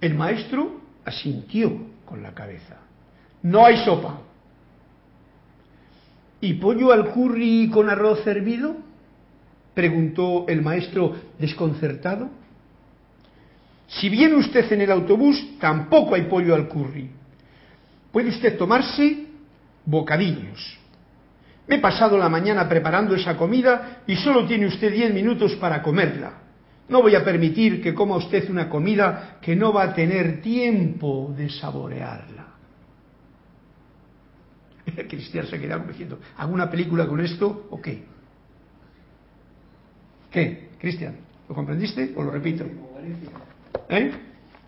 S1: El maestro asintió con la cabeza. No hay sopa. ¿Y pollo al curry con arroz hervido? preguntó el maestro desconcertado. Si viene usted en el autobús, tampoco hay pollo al curry. Puede usted tomarse bocadillos. Me he pasado la mañana preparando esa comida y solo tiene usted diez minutos para comerla. No voy a permitir que coma usted una comida que no va a tener tiempo de saborearla. <laughs> Cristian se queda diciendo, ¿hago una película con esto o qué? ¿Qué? Cristian, ¿lo comprendiste o lo repito? ¿Eh?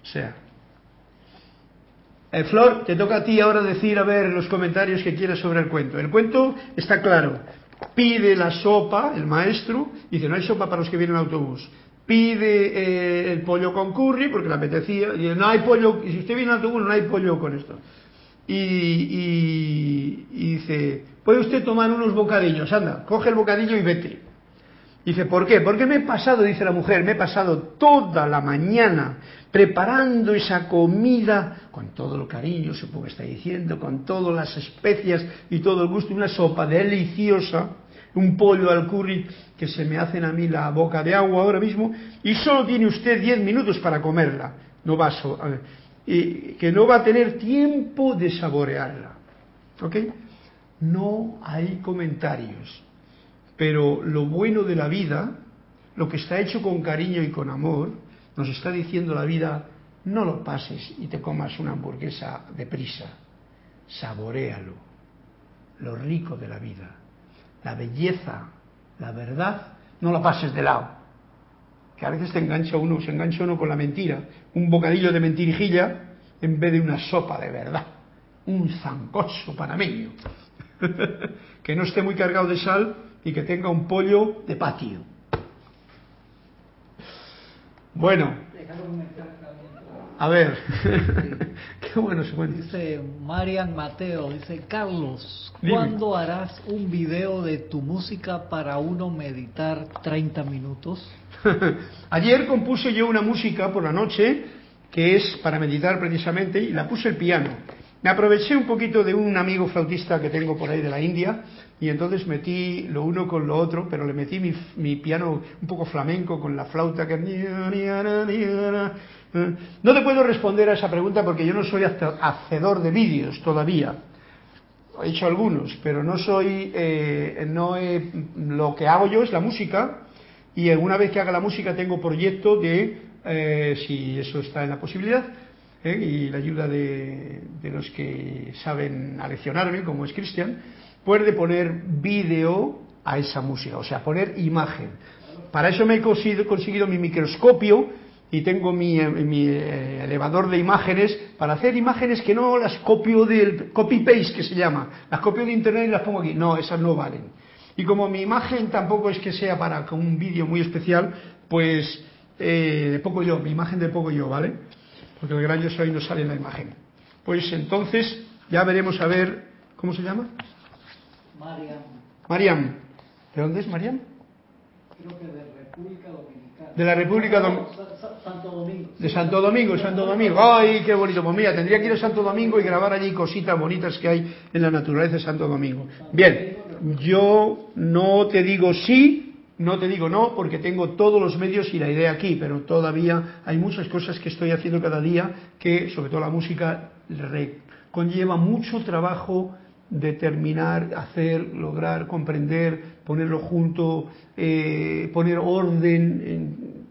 S1: O sea, eh, Flor, te toca a ti ahora decir, a ver, los comentarios que quieras sobre el cuento. El cuento está claro. Pide la sopa, el maestro, dice, no hay sopa para los que vienen en autobús. Pide eh, el pollo con curry, porque le apetecía. Dice, no hay pollo, y si usted viene en autobús, no hay pollo con esto. Y, y, y dice, puede usted tomar unos bocadillos, anda, coge el bocadillo y vete. Dice, ¿por qué? Porque me he pasado, dice la mujer, me he pasado toda la mañana preparando esa comida con todo el cariño, supongo que está diciendo, con todas las especias y todo el gusto, una sopa deliciosa, un pollo al curry que se me hacen a mí la boca de agua ahora mismo, y solo tiene usted diez minutos para comerla, no va a, y que no va a tener tiempo de saborearla. ¿Ok? No hay comentarios. Pero lo bueno de la vida, lo que está hecho con cariño y con amor, nos está diciendo la vida, no lo pases y te comas una hamburguesa deprisa, saborealo, lo rico de la vida, la belleza, la verdad, no la pases de lado. Que a veces te engancha uno, se engancha uno con la mentira, un bocadillo de mentirijilla en vez de una sopa de verdad, un zancocho panameño, <laughs> que no esté muy cargado de sal y que tenga un pollo de patio. Bueno, a ver, <laughs> qué bueno se.
S2: Dice Marian Mateo, dice Carlos, ¿cuándo harás un video de tu música para uno meditar 30 minutos? <laughs>
S1: Ayer compuse yo una música por la noche que es para meditar precisamente y la puse el piano. Me aproveché un poquito de un amigo flautista que tengo por ahí de la India y entonces metí lo uno con lo otro, pero le metí mi, piano un poco flamenco con la flauta que... No te puedo responder a esa pregunta porque yo no soy hacedor de vídeos todavía. He hecho algunos, pero no soy... Eh, no lo que hago yo es la música y una vez que haga la música tengo proyecto de, eh, si eso está en la posibilidad, ¿eh? y la ayuda de, los que saben aleccionarme, como es Cristian, puede poner vídeo a esa música, o sea, poner imagen. Para eso me he conseguido, mi microscopio y tengo mi, mi eh, elevador de imágenes para hacer imágenes que no las copio del copy-paste que se llama, las copio de internet y las pongo aquí. No, esas no valen. Y como mi imagen tampoco es que sea para un vídeo muy especial, pues eh, de poco yo, mi imagen de poco yo, ¿vale? Porque el gran yo soy no sale en la imagen. Pues entonces ya veremos a ver, ¿cómo se llama?
S2: Mariam.
S1: Mariam. ¿De dónde es Mariam?
S2: Creo que de República Dominicana.
S1: De la República
S2: Dominicana. Santo Domingo.
S1: De Santo Domingo, Santo Domingo. ¡Ay, qué bonito! Pues mira, tendría que ir a Santo Domingo y grabar allí cositas bonitas que hay en la naturaleza de Santo Domingo. Bien, yo no te digo sí, no te digo no, porque tengo todos los medios y la idea aquí, pero todavía hay muchas cosas que estoy haciendo cada día que, sobre todo la música, conlleva mucho trabajo determinar, hacer, lograr, comprender, ponerlo junto, eh, poner orden, en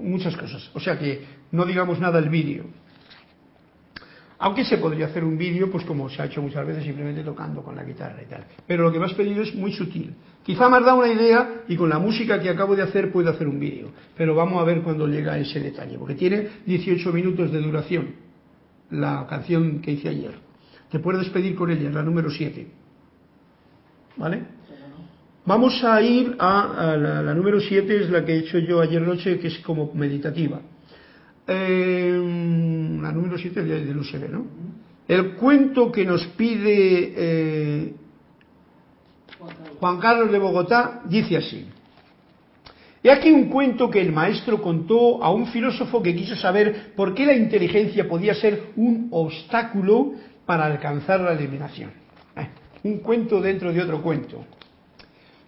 S1: muchas cosas. O sea que no digamos nada el vídeo. Aunque se podría hacer un vídeo, pues como se ha hecho muchas veces, simplemente tocando con la guitarra y tal. Pero lo que me has pedido es muy sutil. Quizá me has dado una idea y con la música que acabo de hacer puedo hacer un vídeo. Pero vamos a ver cuando llega ese detalle, porque tiene 18 minutos de duración la canción que hice ayer. Te puedes despedir con ella, la número 7. ¿Vale? Vamos a ir a, la, número 7, es la que he hecho yo ayer noche, que es como meditativa. Eh, la número 7 de, de UCB, ¿no? El cuento que nos pide eh, Juan Carlos de Bogotá dice así. He aquí un cuento que el maestro contó a un filósofo que quiso saber por qué la inteligencia podía ser un obstáculo para alcanzar la eliminación. Eh, un cuento dentro de otro cuento.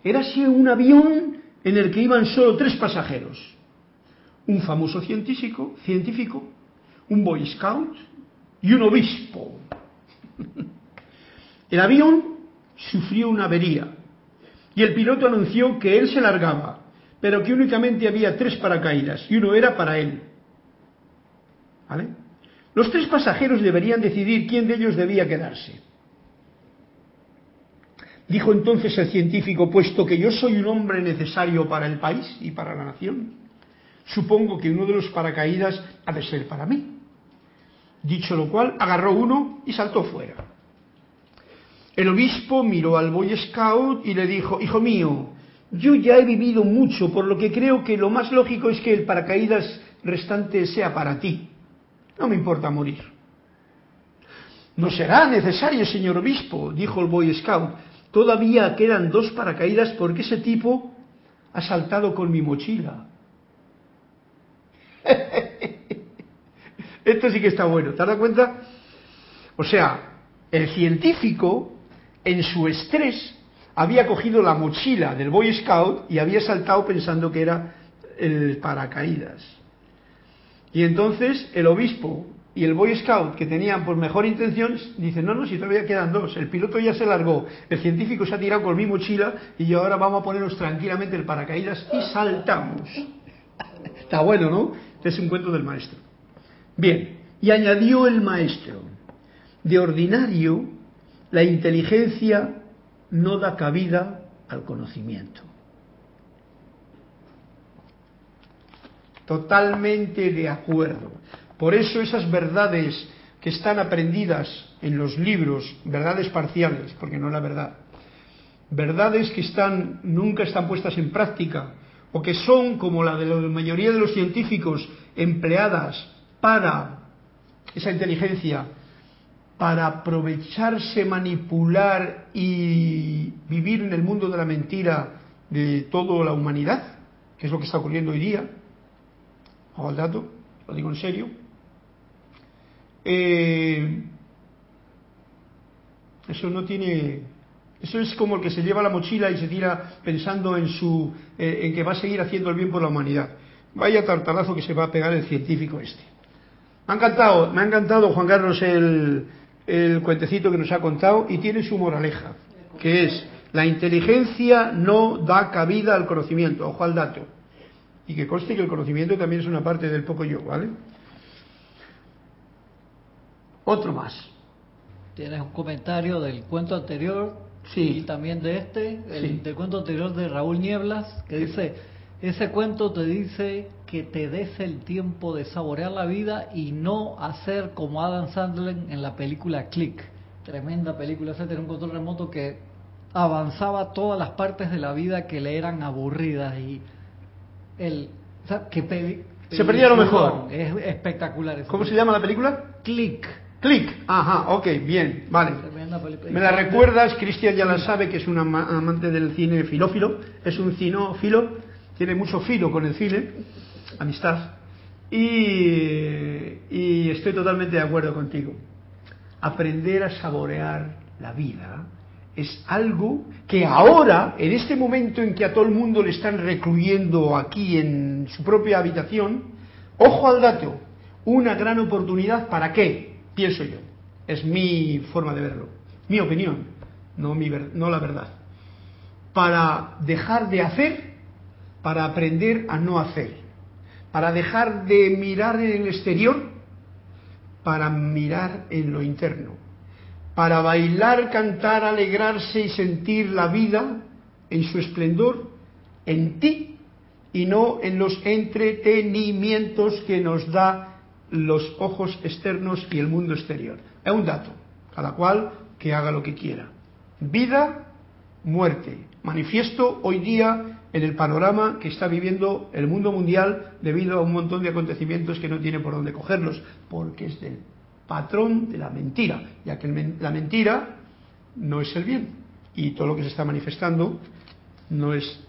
S1: Era así un avión en el que iban solo tres pasajeros. Un famoso científico, científico, un boy scout y un obispo. <laughs> El avión sufrió una avería y el piloto anunció que él se largaba, pero que únicamente había tres paracaídas y uno era para él. Los tres pasajeros deberían decidir quién de ellos debía quedarse. Dijo entonces el científico, puesto que yo soy un hombre necesario para el país y para la nación, supongo que uno de los paracaídas ha de ser para mí. Dicho lo cual, agarró uno y saltó fuera. El obispo miró al Boy Scout y le dijo, Hijo mío, yo ya he vivido mucho, por lo que creo que lo más lógico es que el paracaídas restante sea para ti. No me importa morir. No será necesario, señor obispo, dijo el Boy Scout. Todavía quedan dos paracaídas porque ese tipo ha saltado con mi mochila. <laughs> Esto sí que está bueno, ¿te das cuenta? O sea, el científico en su estrés, había cogido la mochila del Boy Scout y había saltado pensando que era el paracaídas. Y entonces el obispo y el Boy Scout, que tenían por mejor intención, dicen, no, no, si todavía quedan dos, el piloto ya se largó, el científico se ha tirado con mi mochila y yo ahora vamos a ponernos tranquilamente el paracaídas y saltamos. <laughs> Está bueno, ¿no? Este es un cuento del maestro. Bien, y añadió el maestro, de ordinario, la inteligencia no da cabida al conocimiento. Totalmente de acuerdo. Por eso esas verdades que están aprendidas en los libros, verdades parciales, porque no la verdad, verdades que nunca están puestas en práctica o que son como la de la mayoría de los científicos empleadas para esa inteligencia para aprovecharse, manipular y vivir en el mundo de la mentira de toda la humanidad, que es lo que está ocurriendo hoy día, ojo al dato, lo digo en serio, eh, eso no tiene eso es como el que se lleva la mochila y se tira pensando en su eh, en que va a seguir haciendo el bien por la humanidad. Vaya tartarazo que se va a pegar el científico este. Me ha encantado me ha encantado Juan Carlos el el cuentecito que nos ha contado y tiene su moraleja, que es la inteligencia no da cabida al conocimiento, ojo al dato. Y que conste que el conocimiento también es una parte del poco yo, ¿vale? Otro más.
S2: Tienes un comentario del cuento anterior
S1: sí.
S2: y también de este, el del cuento anterior de Raúl Nieblas, que dice, ese cuento te dice que te des el tiempo de saborear la vida y no hacer como Adam Sandler en la película Click. Tremenda película, ese tenía un control remoto que avanzaba todas las partes de la vida que le eran aburridas y el que
S1: se perdía lo mejor.
S2: Es espectacular.
S1: ¿Cómo se llama la película?
S2: Click.
S1: Click. Ajá, ok, bien, vale. Me la recuerdas, Cristian ya la sabe que es un amante del cine filófilo, es un cinófilo, tiene mucho filo con el cine amistad. Y, estoy totalmente de acuerdo contigo. Aprender a saborear la vida es algo que ahora, en este momento en que a todo el mundo le están recluyendo aquí en su propia habitación, ojo al dato, una gran oportunidad para qué, pienso yo. Es mi forma de verlo, mi opinión, no, mi, no la verdad. Para dejar de hacer, para aprender a no hacer para dejar de mirar en el exterior, para mirar en lo interno, para bailar, cantar, alegrarse y sentir la vida en su esplendor en ti y no en los entretenimientos que nos da los ojos externos y el mundo exterior. Es un dato, cada cual que haga lo que quiera. Vida, muerte. Manifiesto hoy día en el panorama que está viviendo el mundo mundial debido a un montón de acontecimientos que no tiene por dónde cogerlos, porque es del patrón de la mentira, ya que la mentira no es el bien y todo lo que se está manifestando no es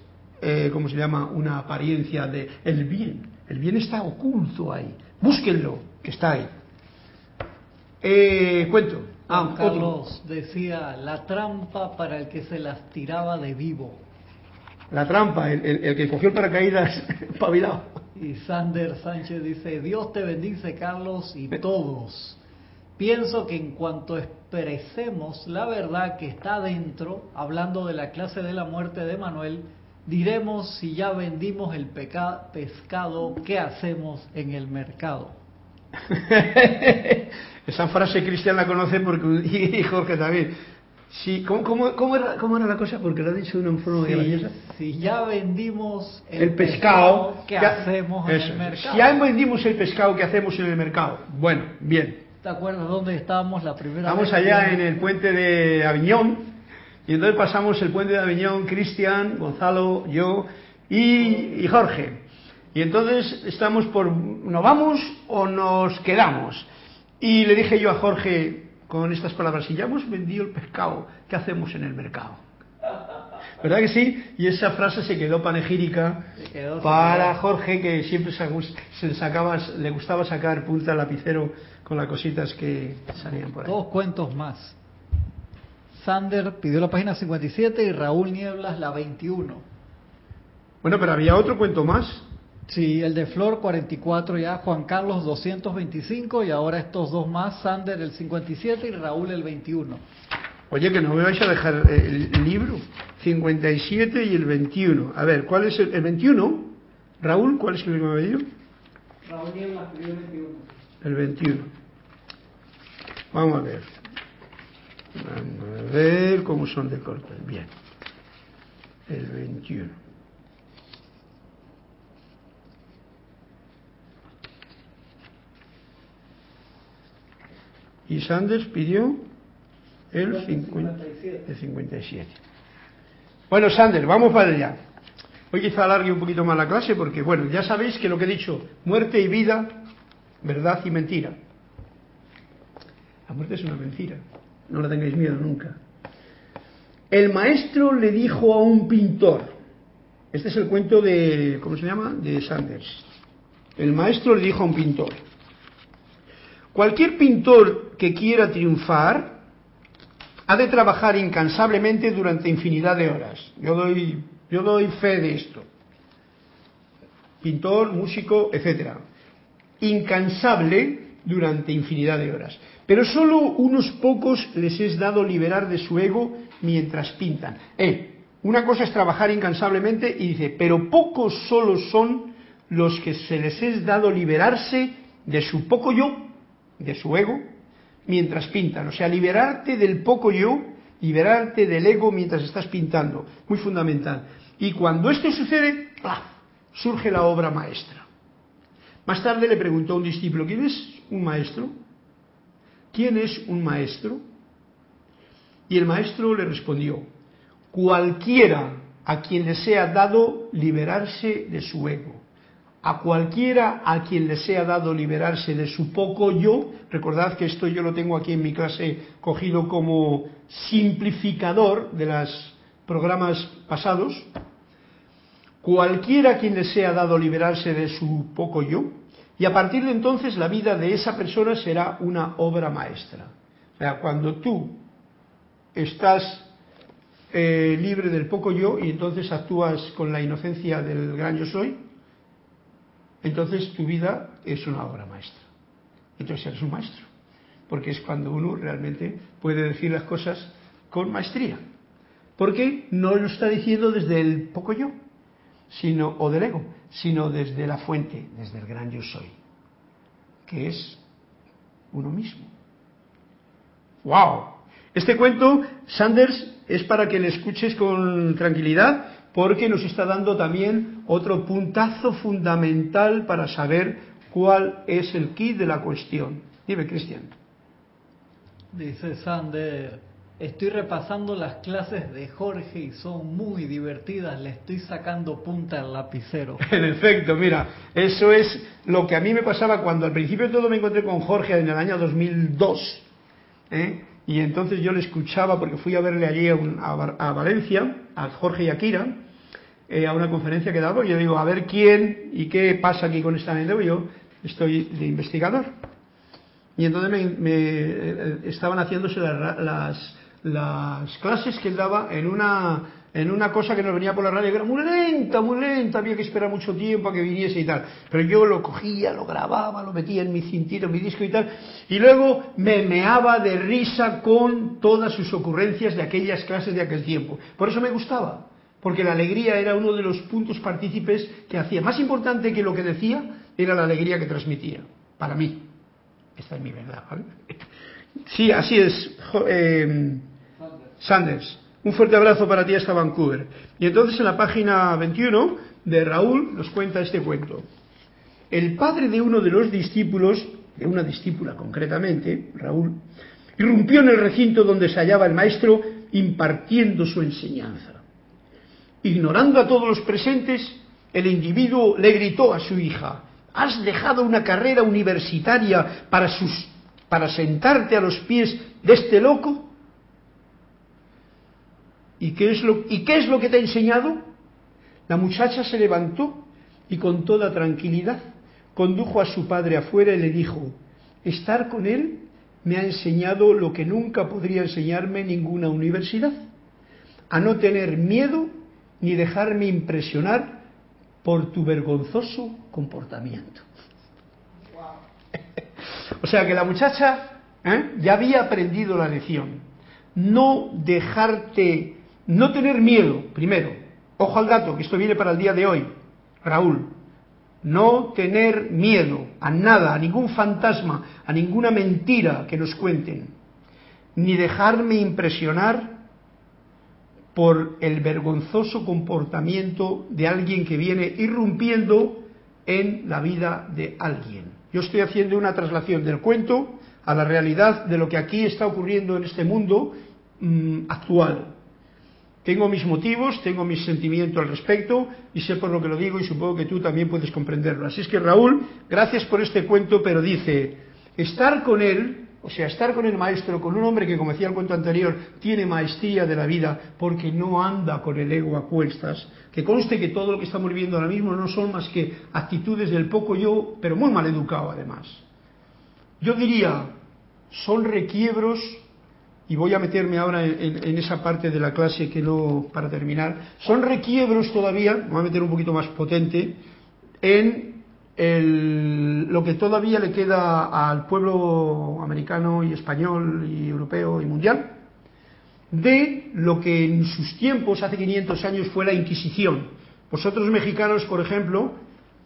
S1: eh, ¿cómo se llama? Una apariencia de el bien. El bien está oculto ahí. Búsquenlo, que está ahí. Eh, cuento.
S2: Ah, Carlos decía la trampa para el que se las tiraba de vivo.
S1: La trampa, el, que cogió el paracaídas <laughs> pavilado.
S2: Y Sander Sánchez dice, Dios te bendice Carlos y todos. Pienso que en cuanto expresemos la verdad que está dentro, hablando de la clase de la muerte de Manuel, diremos si ya vendimos el pescado, ¿qué hacemos en el mercado? <laughs>
S1: Esa frase Cristian la conoce porque y <laughs> Jorge también. Sí, ¿cómo, cómo, era, ¿Cómo era la cosa? Porque lo ha dicho de una forma
S2: sí, Si ya vendimos el, pescado, ¿qué hacemos en el mercado?
S1: Si ya vendimos el pescado, ¿qué hacemos en el mercado? Bueno, bien.
S2: ¿Te acuerdas dónde estábamos la primera
S1: vez? Estamos allá en el puente de Aviñón, y entonces pasamos el puente de Aviñón, Cristian, Gonzalo, yo y, y Jorge. Y entonces estamos por, ¿nos vamos o nos quedamos? Y le dije yo a Jorge con estas palabras, si ya hemos vendido el pescado, ¿qué hacemos en el mercado? ¿Verdad que sí? Y esa frase se quedó panegírica para Jorge, que siempre se, sacaba, le gustaba sacar punta al lapicero con las cositas que salían por ahí.
S2: Dos cuentos más. Sander pidió la página 57 y Raúl Nieblas la 21.
S1: Bueno, pero había otro cuento más.
S2: Sí, el de Flor 44 ya, Juan Carlos 225 y ahora estos dos más, Sander el 57 y Raúl el 21.
S1: Oye, que no me vais a dejar el, libro, 57 y el 21. A ver, ¿cuál es el, 21? Raúl, ¿cuál es el que me ha
S2: pedido? Raúl el 21.
S1: El 21. Vamos a ver. Vamos a ver cómo son de cortos. Bien. El 21. Y Sanders pidió el, 57. Bueno, Sanders, vamos para allá. Hoy quizá alargue un poquito más la clase porque, bueno, ya sabéis que lo que he dicho, muerte y vida, verdad y mentira. La muerte es una mentira, no la tengáis miedo nunca. El maestro le dijo a un pintor, este es el cuento de, ¿cómo se llama? De Sanders. El maestro le dijo a un pintor, Cualquier pintor que quiera triunfar ha de trabajar incansablemente durante infinidad de horas. Yo doy, yo doy fe de esto. Pintor, músico, etc. Incansable durante infinidad de horas. Pero solo unos pocos les es dado liberar de su ego mientras pintan. Eh, una cosa es trabajar incansablemente y dice, pero pocos solo son los que se les es dado liberarse de su poco yo de su ego mientras pintan. O sea, liberarte del poco yo, liberarte del ego mientras estás pintando. Muy fundamental. Y cuando esto sucede, surge la obra maestra. Más tarde le preguntó a un discípulo, ¿quién es un maestro? ¿Quién es un maestro? Y el maestro le respondió, cualquiera a quien le sea dado liberarse de su ego a cualquiera a quien le sea dado liberarse de su poco yo, recordad que esto yo lo tengo aquí en mi clase cogido como simplificador de los programas pasados, cualquiera a quien le sea dado liberarse de su poco yo, y a partir de entonces la vida de esa persona será una obra maestra. O sea, cuando tú estás eh, libre del poco yo y entonces actúas con la inocencia del gran yo soy, entonces tu vida es una obra maestra. Entonces eres un maestro, porque es cuando uno realmente puede decir las cosas con maestría. Porque no lo está diciendo desde el poco yo, sino, o del ego, sino desde la fuente, desde el gran yo soy, que es uno mismo. ¡Wow! Este cuento, Sanders, es para que le escuches con tranquilidad, porque nos está dando también otro puntazo fundamental para saber cuál es el kit de la cuestión. Dime, Cristian.
S2: Dice Sander, estoy repasando las clases de Jorge y son muy divertidas, le estoy sacando punta al lapicero. <laughs>
S1: En efecto, mira, eso es lo que a mí me pasaba cuando al principio de todo me encontré con Jorge en el año 2002. ¿eh? Y entonces yo le escuchaba porque fui a verle allí a, a Valencia, a Jorge y a Kira, eh, a una conferencia que y yo digo, a ver quién y qué pasa aquí con esta mente, yo estoy de investigador. Y entonces me, eh, estaban haciéndose las, las, clases que él daba en una, en una cosa que nos venía por la radio, que era muy lenta, muy lenta, había que esperar mucho tiempo a que viniese y tal. Pero yo lo cogía, lo grababa, lo metía en mi cintito, en mi disco y tal, y luego me meaba de risa con todas sus ocurrencias de aquellas clases de aquel tiempo. Por eso me gustaba, porque la alegría era uno de los puntos partícipes que hacía. Más importante que lo que decía era la alegría que transmitía, para mí. Esta es mi verdad, ¿vale? Sí, así es, eh, Sanders. Un fuerte abrazo para ti hasta Vancouver. Y entonces en la página 21 de Raúl nos cuenta este cuento. El padre de uno de los discípulos, de una discípula concretamente, Raúl, irrumpió en el recinto donde se hallaba el maestro impartiendo su enseñanza. Ignorando a todos los presentes, el individuo le gritó a su hija, ¿Has dejado una carrera universitaria para, sus, para sentarte a los pies de este loco? ¿Y qué, es lo, ¿Y qué es lo que te ha enseñado? La muchacha se levantó y con toda tranquilidad condujo a su padre afuera y le dijo, estar con él me ha enseñado lo que nunca podría enseñarme ninguna universidad, a no tener miedo ni dejarme impresionar por tu vergonzoso comportamiento. <laughs> o sea que la muchacha ¿eh? ya había aprendido la lección. No dejarte, no tener miedo, primero. Ojo al dato, que esto viene para el día de hoy, Raúl. No tener miedo a nada, a ningún fantasma, a ninguna mentira que nos cuenten. Ni dejarme impresionar por el vergonzoso comportamiento de alguien que viene irrumpiendo en la vida de alguien. Yo estoy haciendo una traslación del cuento a la realidad de lo que aquí está ocurriendo en este mundo mm, actual. Tengo mis motivos, tengo mis sentimientos al respecto y sé por lo que lo digo y supongo que tú también puedes comprenderlo. Así es que Raúl, gracias por este cuento, pero dice, estar con él o sea, estar con el maestro, con un hombre que, como decía el cuento anterior, tiene maestría de la vida porque no anda con el ego a cuestas, que conste que todo lo que estamos viviendo ahora mismo no son más que actitudes del poco yo, pero muy mal educado además. Yo diría, son requiebros, y voy a meterme ahora en, esa parte de la clase que no, para terminar, son requiebros todavía, me voy a meter un poquito más potente, en lo que todavía le queda al pueblo americano y español y europeo y mundial de lo que en sus tiempos, hace 500 años, fue la Inquisición. Vosotros mexicanos, por ejemplo,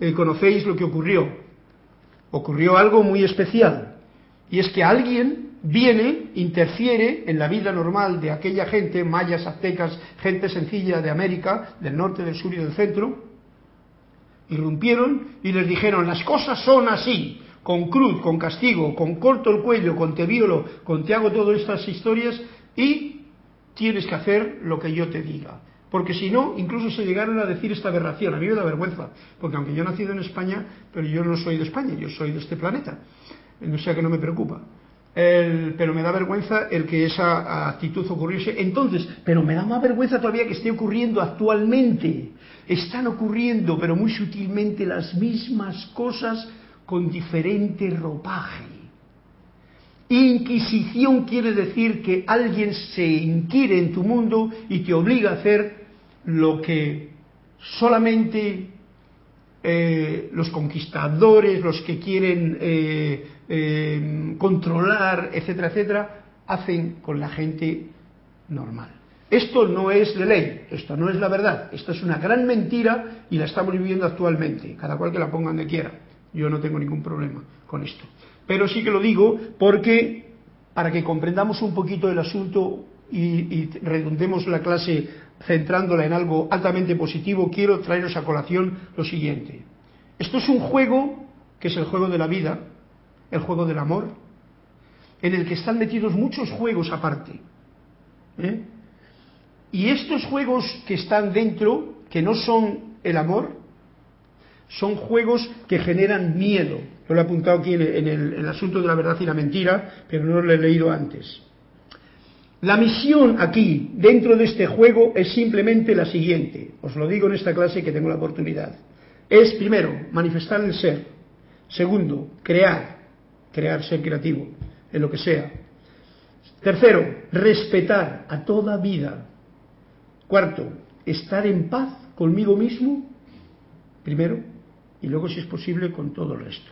S1: eh, conocéis lo que ocurrió. Ocurrió algo muy especial. Y es que alguien viene, interfiere en la vida normal de aquella gente, mayas, aztecas, gente sencilla de América, del norte, del sur y del centro, irrumpieron y les dijeron, las cosas son así, con cruz, con castigo, con corto el cuello, con te violo, con te hago todas estas historias y tienes que hacer lo que yo te diga. Porque si no, incluso se llegaron a decir esta aberración. A mí me da vergüenza, porque aunque yo he nacido en España, pero yo no soy de España, yo soy de este planeta. No sea que no me preocupa. pero me da vergüenza el que esa actitud ocurriese entonces, pero me da más vergüenza todavía que esté ocurriendo actualmente están ocurriendo, pero muy sutilmente, las mismas cosas con diferente ropaje. Inquisición quiere decir que alguien se inquiere en tu mundo y te obliga a hacer lo que solamente eh, los conquistadores, los que quieren eh, eh, controlar, etcétera, etcétera, hacen con la gente normal. Esto no es de ley, esto no es la verdad, esto es una gran mentira y la estamos viviendo actualmente, cada cual que la ponga donde quiera. Yo no tengo ningún problema con esto. Pero sí que lo digo porque para que comprendamos un poquito el asunto y, redundemos la clase centrándola en algo altamente positivo, quiero traeros a colación lo siguiente. Esto es un juego que es el juego de la vida, el juego del amor, en el que están metidos muchos juegos aparte. ¿eh? Y estos juegos que están dentro, que no son el amor, son juegos que generan miedo. Yo lo he apuntado aquí en el, asunto de la verdad y la mentira, pero no lo he leído antes. La misión aquí, dentro de este juego, es simplemente la siguiente. Os lo digo en esta clase que tengo la oportunidad. Es, primero, manifestar el ser. Segundo, crear. Crear ser creativo, en lo que sea. Tercero, respetar a toda vida. Cuarto, estar en paz conmigo mismo, primero, y luego, si es posible, con todo el resto.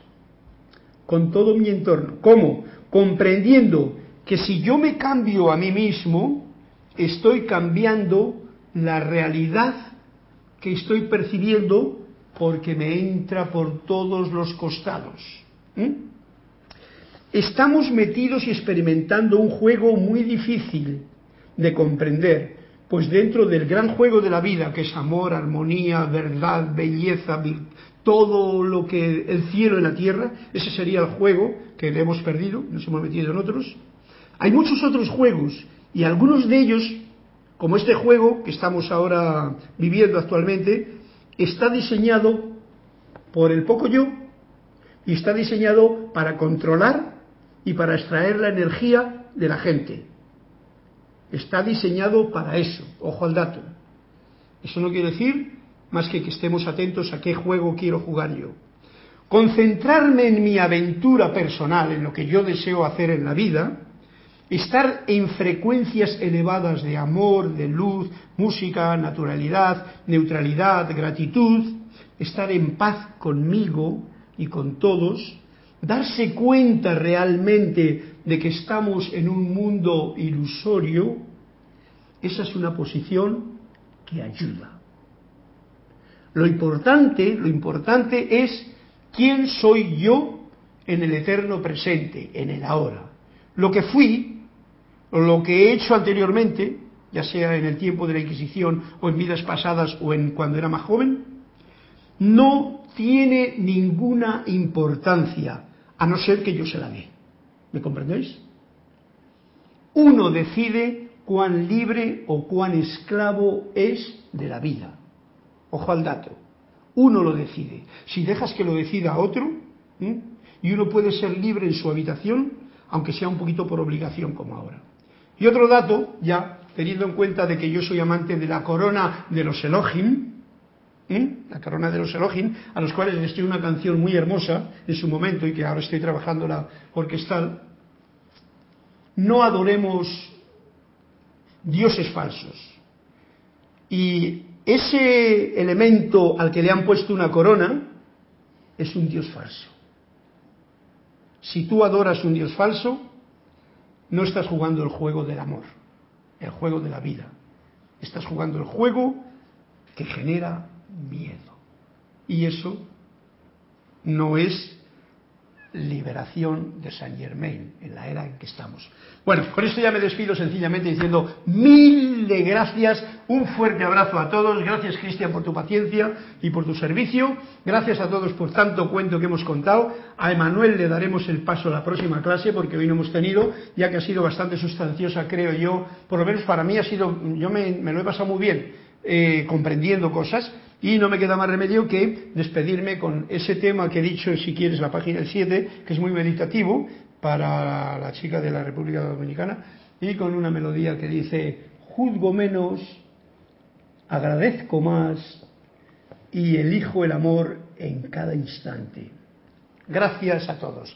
S1: Con todo mi entorno. ¿Cómo? Comprendiendo que si yo me cambio a mí mismo, estoy cambiando la realidad que estoy percibiendo porque me entra por todos los costados. Estamos metidos y experimentando un juego muy difícil de comprender, pues dentro del gran juego de la vida, que es amor, armonía, verdad, belleza, todo lo que el cielo y la tierra, ese sería el juego que le hemos perdido, nos hemos metido en otros, hay muchos otros juegos y algunos de ellos, como este juego que estamos ahora viviendo actualmente, está diseñado por el poco yo y está diseñado para controlar y para extraer la energía de la gente. Está diseñado para eso, ojo al dato. Eso no quiere decir más que que estemos atentos a qué juego quiero jugar yo. Concentrarme en mi aventura personal, en lo que yo deseo hacer en la vida, estar en frecuencias elevadas de amor, de luz, música, naturalidad, neutralidad, gratitud, estar en paz conmigo y con todos, darse cuenta realmente de que estamos en un mundo ilusorio, esa es una posición que ayuda. Lo importante, lo importante es quién soy yo en el eterno presente, en el ahora. Lo que fui lo que he hecho anteriormente, ya sea en el tiempo de la Inquisición o en vidas pasadas o en cuando era más joven, no tiene ninguna importancia, a no ser que yo se la dé. ¿Me comprendéis? Uno decide cuán libre o cuán esclavo es de la vida. Ojo al dato. Uno lo decide. Si dejas que lo decida otro, y uno puede ser libre en su habitación, aunque sea un poquito por obligación como ahora. Y otro dato, ya teniendo en cuenta de que yo soy amante de la corona de los Elohim, la corona de los Elohim, a los cuales les estoy una canción muy hermosa en su momento y que ahora estoy trabajando la orquestal, no adoremos dioses falsos. Y ese elemento al que le han puesto una corona es un dios falso. Si tú adoras un dios falso, no estás jugando el juego del amor, el juego de la vida. Estás jugando el juego que genera miedo. Y eso no es liberación de Saint Germain en la era en que estamos. Bueno, con esto ya me despido sencillamente diciendo mil de gracias, un fuerte abrazo a todos, gracias Cristian por tu paciencia y por tu servicio, gracias a todos por tanto cuento que hemos contado, a Emanuel le daremos el paso a la próxima clase porque hoy no hemos tenido, ya que ha sido bastante sustanciosa creo yo, por lo menos para mí ha sido, yo me, lo he pasado muy bien eh, comprendiendo cosas, y no me queda más remedio que despedirme con ese tema que he dicho, si quieres, la página 7, que es muy meditativo para la chica de la República Dominicana, y con una melodía que dice, juzgo menos, agradezco más y elijo el amor en cada instante. Gracias a todos.